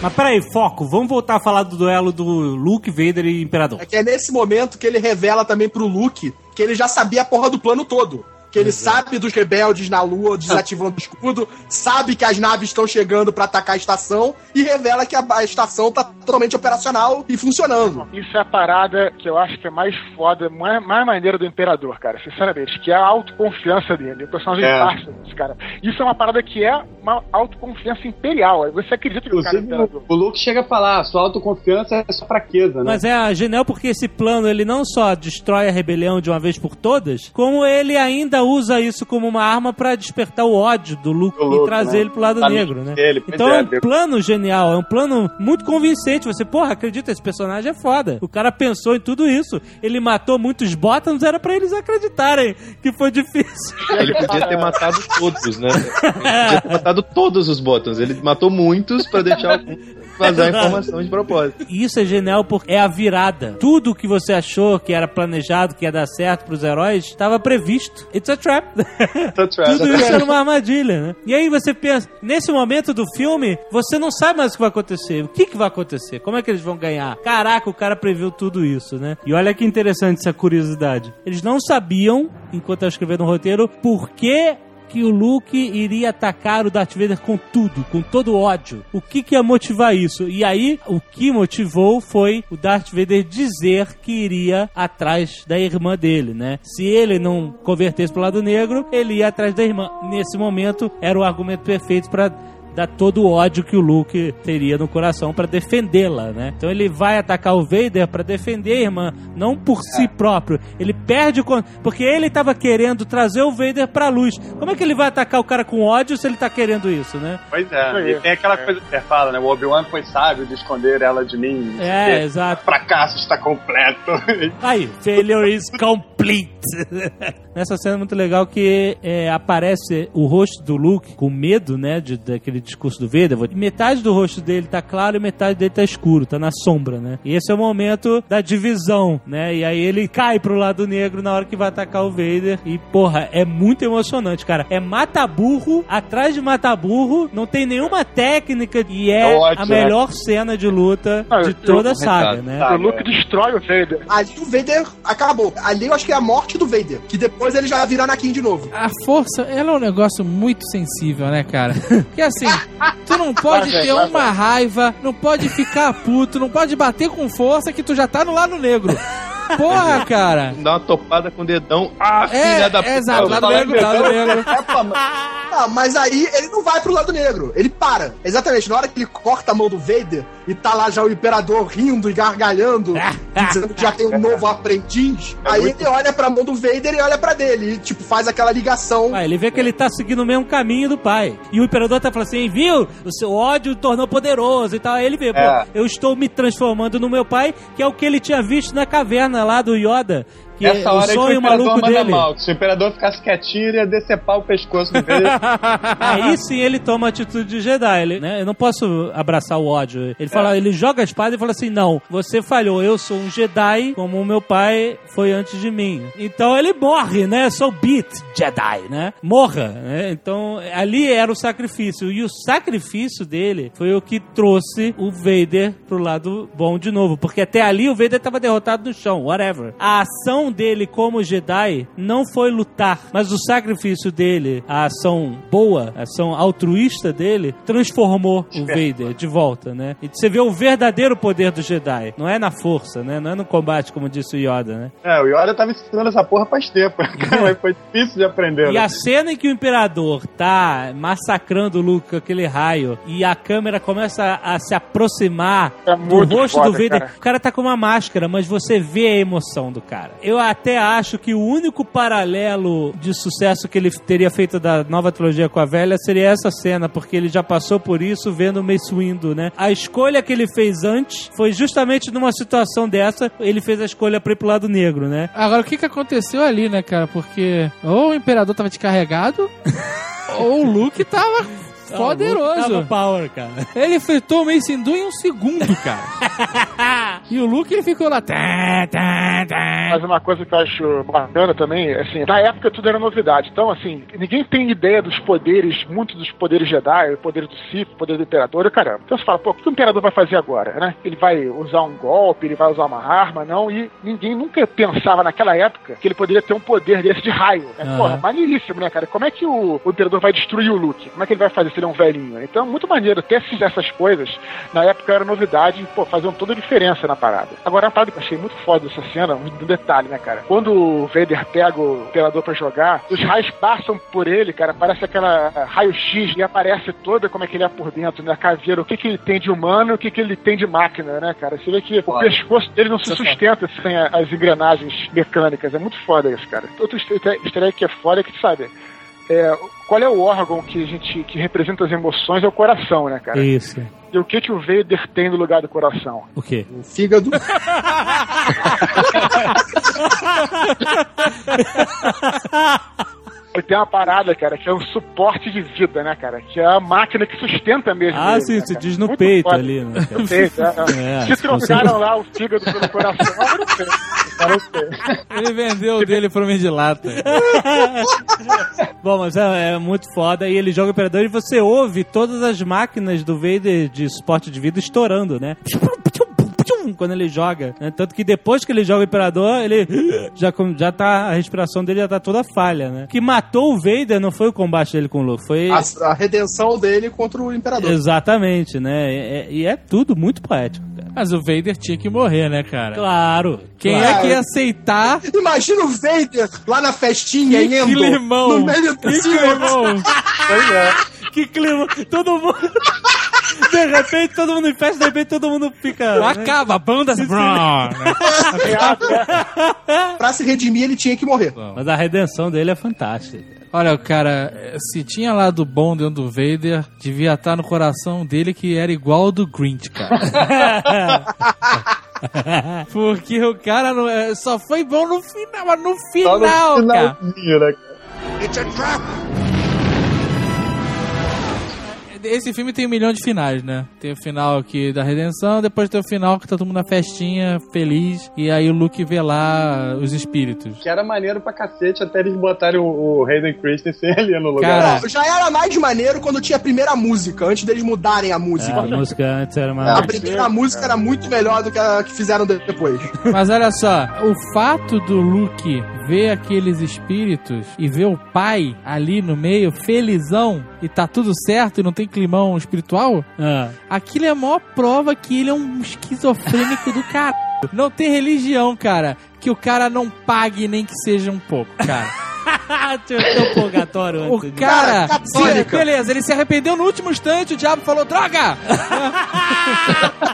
Mas peraí, foco, vamos voltar a falar do duelo do Luke, Vader e Imperador. É que é nesse momento que ele revela também pro Luke que ele já sabia a porra do plano todo. Que ele sabe dos rebeldes na lua desativando o escudo, sabe que as naves estão chegando pra atacar a estação e revela que a, a estação tá totalmente operacional e funcionando. Isso é a parada que eu acho que é mais foda, mais, mais maneira do Imperador, cara, sinceramente, que é a autoconfiança dele. O personagem É. passa disso, cara. Isso é uma parada que é uma autoconfiança imperial. Você acredita que o cara é Imperador? o Luke chega a falar, sua autoconfiança é sua fraqueza, né? Mas é a genial porque esse plano ele não só destrói a rebelião de uma vez por todas, como ele ainda usa isso como uma arma pra despertar o ódio do Luke Luke, e trazer né? ele pro lado negro, né? então é, é um plano genial, é um plano muito convincente. Você, porra, acredita, esse personagem é foda. O cara pensou em tudo isso. Ele matou muitos Bottoms, era pra eles acreditarem que foi difícil. ele podia ter matado todos, né? Ele podia ter matado todos os Bottoms. Ele matou muitos pra deixar algum vazar a informação de propósito. E isso é genial porque é a virada. Tudo que você achou que era planejado, que ia dar certo pros heróis, estava previsto. It's a trap. It's a trap. Tudo isso era uma armadilha, né? E aí você pensa, nesse momento do filme, você não sabe mais o que vai acontecer. O que, que vai acontecer? Como é que eles vão ganhar? Caraca, o cara previu tudo isso, né? E olha que interessante essa curiosidade. Eles não sabiam, enquanto eu escrevendo no roteiro, por que que o Luke iria atacar o Darth Vader com tudo, com todo ódio. O que que ia motivar isso? E aí, o que motivou foi o Darth Vader dizer que iria atrás da irmã dele, né? Se ele não convertesse pro lado negro, ele ia atrás da irmã. Nesse momento, era o argumento perfeito para dar todo o ódio que o Luke teria no coração pra defendê-la, né? Então ele vai atacar o Vader pra defender a irmã, não por si próprio. Ele perde o porque ele tava querendo trazer o Vader pra luz. Como é que ele vai atacar o cara com ódio se ele tá querendo isso, né? Pois é, e tem aquela coisa que você fala, né? O Obi-Wan foi sábio de esconder ela de mim. o É, exato. Fracasso está completo. Aí, failure is complete. Nessa cena é muito legal que é, aparece o rosto do Luke com medo, né, de, daquele discurso do Vader. Metade do rosto dele tá claro e metade dele tá escuro, tá na sombra, né? E esse é o momento da divisão, né? E aí ele cai pro lado negro na hora que vai atacar o Vader. E, porra, é muito emocionante, cara. É mata-burro atrás de mata-burro, não tem nenhuma técnica e é É ótimo, a né? melhor cena de luta Ah, de eu- toda a eu- saga, né? Tá. O Luke destrói o Vader. Ali o Vader acabou. Ali eu acho que é a morte do Vader. Que depois ele já vira Anakin de novo. A força, ela é um negócio muito sensível, né, cara? Porque assim, tu não pode ter uma raiva, não pode ficar puto, não pode bater com força que tu já tá no lado negro. Porra, cara. Dá uma topada com o dedão. Ah, É, filha da é exato, lado negro, lado negro. Ah, mas aí ele não vai pro lado negro. Ele para. Exatamente. Na hora que ele corta a mão do Vader e tá lá já o Imperador rindo e gargalhando, dizendo que já tem um novo aprendiz, aí ele olha pra mão do Vader e olha pra dele. E, tipo, faz aquela ligação. Ah, ele vê que ele tá seguindo o mesmo caminho do pai. E o imperador tá falando assim, viu? O seu ódio tornou poderoso e tal. Aí ele vê, pô, É. eu estou me transformando no meu pai, que é o que ele tinha visto na caverna lá do Yoda. Que Essa é o hora é o sonho Imperador maluco dele. mal. Se o Imperador ficasse quietinho, ele ia decepar o pescoço Vader. Aí sim ele toma a atitude de Jedi. Ele, né? Eu não posso abraçar o ódio. Ele fala, ele joga a espada e fala assim: não, você falhou, eu sou um Jedi, como o meu pai foi antes de mim. Então ele morre, né? Sou beat Jedi, né? Morra, né? Então ali era o sacrifício. E o sacrifício dele foi o que trouxe o Vader pro lado bom de novo. Porque até ali o Vader tava derrotado no chão, whatever. A ação dele como Jedi não foi lutar, mas o sacrifício dele, a ação boa, a ação altruísta dele, transformou o Vader de volta, né? E você vê o verdadeiro poder do Jedi. Não é na força, né? Não é no combate, como disse o Yoda, né? É, o Yoda tava ensinando essa porra faz tempo. Cara, foi difícil de aprender. E né? a cena em que o Imperador tá massacrando o Luke com aquele raio e a câmera começa a se aproximar É do rosto foda, do Vader, cara. o cara tá com uma máscara, mas você vê a emoção do cara. Eu até acho que o único paralelo de sucesso que ele teria feito da nova trilogia com a velha seria essa cena, porque ele já passou por isso vendo o Mace Windu, né? A escolha que ele fez antes foi justamente numa situação dessa, ele fez a escolha pra ir pro lado negro, né? Agora, o que que aconteceu ali, né, cara? Porque ou o Imperador tava descarregado, ou o Luke tava poderoso. power, cara. Ele fritou o Mace Windu em um segundo, cara. e o Luke, ele ficou lá... Tá, tá, tá. Mas uma coisa que eu acho bacana também, assim, na época tudo era novidade. Então, assim, ninguém tem ideia dos poderes, muito dos poderes Jedi, o poder do Sith, o poder do Imperador, e caramba. Então você fala, pô, o que o Imperador vai fazer agora, né? Ele vai usar um golpe, ele vai usar uma arma, não, e ninguém nunca pensava naquela época que ele poderia ter um poder desse de raio. Né? Aham. Porra, maneiríssimo, né, cara? Como é que o, o Imperador vai destruir o Luke? Como é que ele vai fazer se ele é um velhinho? Então, muito maneiro. Ter essas coisas, na época era novidade, pô, faziam toda a diferença na parada. Agora, uma parada que eu achei muito foda dessa cena, um detalhe, né, cara? Quando o Vader pega o Imperador pra jogar, os raios passam por ele, cara, parece aquela raio-x e aparece toda como é que ele é por dentro, né? A caveira, o que, que ele tem de humano e o que, que ele tem de máquina, né, cara? Você vê que o Foda. pescoço dele não se sustenta sem a- as engrenagens mecânicas. É muito foda isso, cara. Outro easter egg que é foda é que, sabe, é, qual é o órgão que a gente que representa as emoções é o coração, né, cara? Isso. E o que que o Vader tem no lugar do coração? O quê? O fígado. Ele tem uma parada, cara, que é um suporte de vida, né, cara? Que é a máquina que sustenta mesmo. Ah, ele, sim, né, se diz no Muito peito foda. ali, né? No peito, é, é. É, Se se trocaram você- lá o fígado pelo coração, eu não sei. Ele vendeu o dele pro homem de lata. Bom, mas é, é muito foda. E ele joga o Imperador e você ouve todas as máquinas do Vader de suporte de vida estourando, né? Quando ele joga. né? Tanto que depois que ele joga o Imperador, ele já, já tá. A respiração dele já tá toda falha, né? O que matou o Vader não foi o combate dele com o Luke, foi. A, a redenção dele contra o Imperador. Exatamente, né? E é, e é tudo muito poético. Mas o Vader tinha que morrer, né, cara? Claro. Quem claro. é que ia aceitar Imagina o Vader lá na festinha, Que indo climão. no meio do Que climão. Pois é. Que clima! Todo mundo. De repente, todo mundo em festa, de repente, todo mundo fica. né? Acaba, a banda... Pra se redimir, ele tinha que morrer. Mas a redenção dele é fantástica. Olha, cara, se tinha lá do bom dentro do Vader, devia estar no coração dele que era igual ao do Grinch, cara. Porque o cara não, é, só foi bom no final, mas no Só final, no cara. finalzinho, né? Esse filme tem um milhão de finais, né? Tem o final aqui da redenção, depois tem o final que tá todo mundo na festinha, feliz, e aí o Luke vê lá os espíritos. Que era maneiro pra cacete até eles botarem o, o Hayden Christensen ali no lugar. Cara, Não, já era mais maneiro quando tinha a primeira música, antes deles mudarem a É, música. a música antes era A mais. primeira música era muito melhor do que a que fizeram depois. Mas olha só, o fato do Luke ver aqueles espíritos e ver o pai ali no meio, felizão, e tá tudo certo e não tem climão espiritual, Ah. aquilo é a maior prova que ele é um esquizofrênico do caralho. Não tem religião, cara, que o cara não pague nem que seja um pouco, cara. Um purgatório O antes. disso. cara, Cara, se- beleza, ele se arrependeu no último instante, o diabo falou, droga!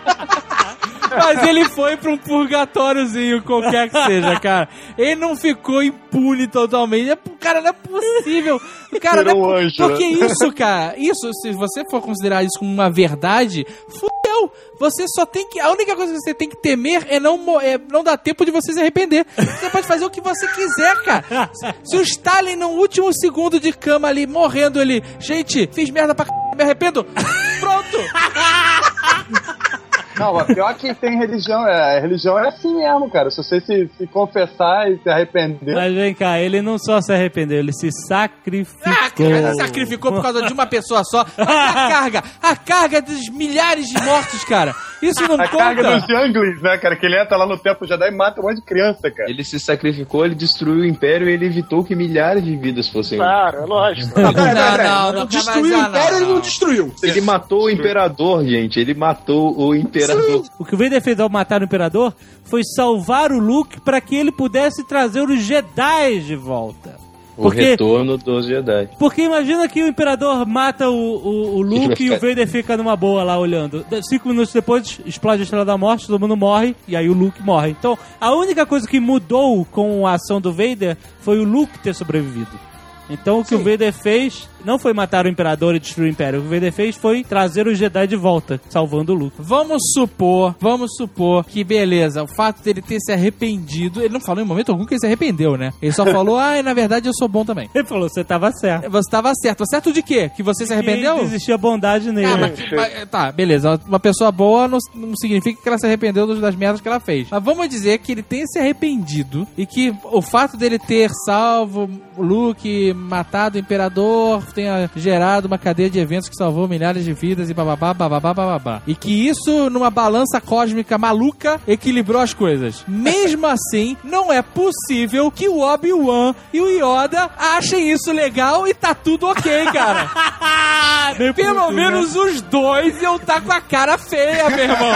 Mas ele foi pra um purgatóriozinho, qualquer que seja, cara. Ele não ficou impune totalmente. É- Cara, não é possível. Cara, não é um anjo, Porque né? isso, cara, isso, se você for considerar isso como uma verdade, fudeu. Você só tem que. A única coisa que você tem que temer é não, é não dar tempo de você se arrepender. Você pode fazer o que você quiser, cara. Se o Stalin, no último segundo de cama ali, morrendo, ele. Gente, fiz merda pra c... me arrependo. Pronto! Não, mas pior que tem religião. É, a religião é assim mesmo, cara. Se você se, se confessar e se arrepender. Mas vem cá, ele não só se arrependeu, ele se sacrificou. Ah, cara, sacrificou por causa de uma pessoa só. A carga, a carga dos milhares de mortos, cara. Isso não A carga conta? dos Younglings, né, cara? Que ele entra lá no Templo Jedi e mata um monte de criança, cara. Ele se sacrificou, ele destruiu o Império e ele evitou que milhares de vidas fossem. Claro, é lógico. Não, Não, peraí. não, não, destruiu o Império, ele não. não destruiu. Ele matou o Imperador, gente. Ele matou o Imperador. O que o Vader fez ao matar o Imperador foi salvar o Luke para que ele pudesse trazer os Jedi de volta. O Porque, retorno dos Jedi. porque imagina que o Imperador mata o, o, o Luke e o Vader fica numa boa lá olhando. Cinco minutos depois explode a Estrela da Morte, todo mundo morre e aí o Luke morre. Então a única coisa que mudou com a ação do Vader foi o Luke ter sobrevivido. Então o que o Vader fez não foi matar o Imperador e destruir o Império. O que o Vader fez foi trazer os Jedi de volta, salvando o Luke. Vamos supor, vamos supor que, beleza, o fato dele ter se arrependido, ele não falou em momento algum que ele se arrependeu, né? Ele só falou, ah, na verdade eu sou bom também. Ele falou, você tava certo. Você estava certo. Certo de quê? Que você se arrependeu? Que existia bondade nele. Ah, mas- mas- tá, beleza. Uma pessoa boa não, não significa que ela se arrependeu das merdas que ela fez. Mas vamos dizer que ele tenha se arrependido e que o fato dele ter salvo o Luke, matado o Imperador, tenha gerado uma cadeia de eventos que salvou milhares de vidas e bababá, bababá, bababá. E que isso, numa balança cósmica maluca, equilibrou as coisas. Mesmo assim, não é possível que o Obi-Wan e o Yoda achem isso legal e tá tudo ok, cara. Pelo menos os dois iam tá com a cara feia, meu irmão.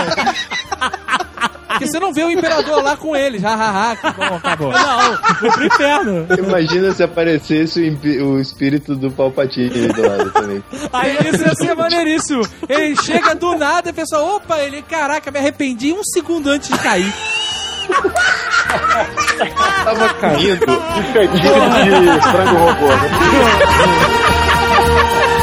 Porque você não vê o imperador lá com eles. Hahaha, que bom, acabou. Não, foi pro inferno. Imagina se aparecesse o, o espírito do Palpatine aí do lado também. Aí isso ia ser maneiríssimo. Ele chega do nada e a pessoa, opa, ele, caraca, me arrependi um segundo antes de cair. Tava caindo. Que fedida de frango robô.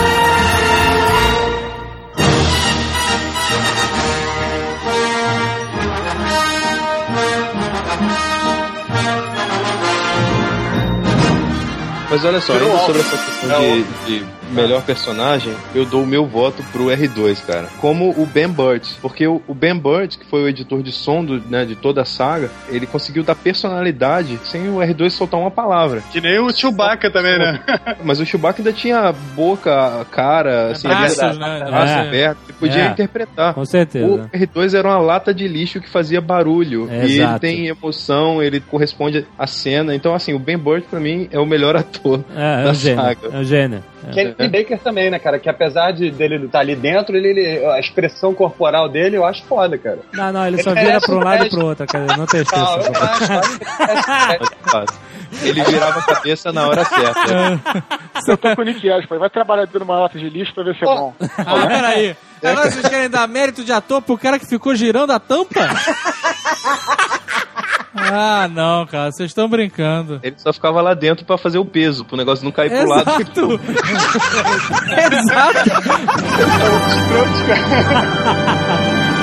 Mas olha só, ainda sobre essa questão de, de melhor personagem, eu dou o meu voto pro R2, cara. Como o Ben Burt. Porque o, Ben Burt, que foi o editor de som do, né, de toda a saga, ele conseguiu dar personalidade sem o R2 soltar uma palavra. Que nem o Chewbacca também, né? Mas o Chewbacca ainda tinha boca, cara, assim, Braços, ele né? braço É. aberto, ele podia É. interpretar. Com certeza. O R2 era uma lata de lixo que fazia barulho. É, e ele exato. tem emoção, ele corresponde à cena. Então, assim, o Ben Burt, pra mim, é o melhor ator É, é da um gênio. saga. É um gênio. É. Kenny Baker também, né, cara? Que apesar de dele estar ali dentro, ele, ele- a expressão corporal dele eu acho foda, cara. Não, não, ele Ele só vira merece pra um lado e pro outro, cara. Não tem Não, eu expressão. Ele virava a cabeça na hora certa. Eu tô com o Nick. Vai trabalhar dentro de uma lata de lixo pra ver se é bom. Ah, peraí. Agora vocês querem dar mérito de ator pro cara que ficou girando a tampa? Ah, não, cara, vocês estão brincando. Ele só ficava lá dentro pra fazer o peso, pro negócio não cair pro lado. Exato. Exato.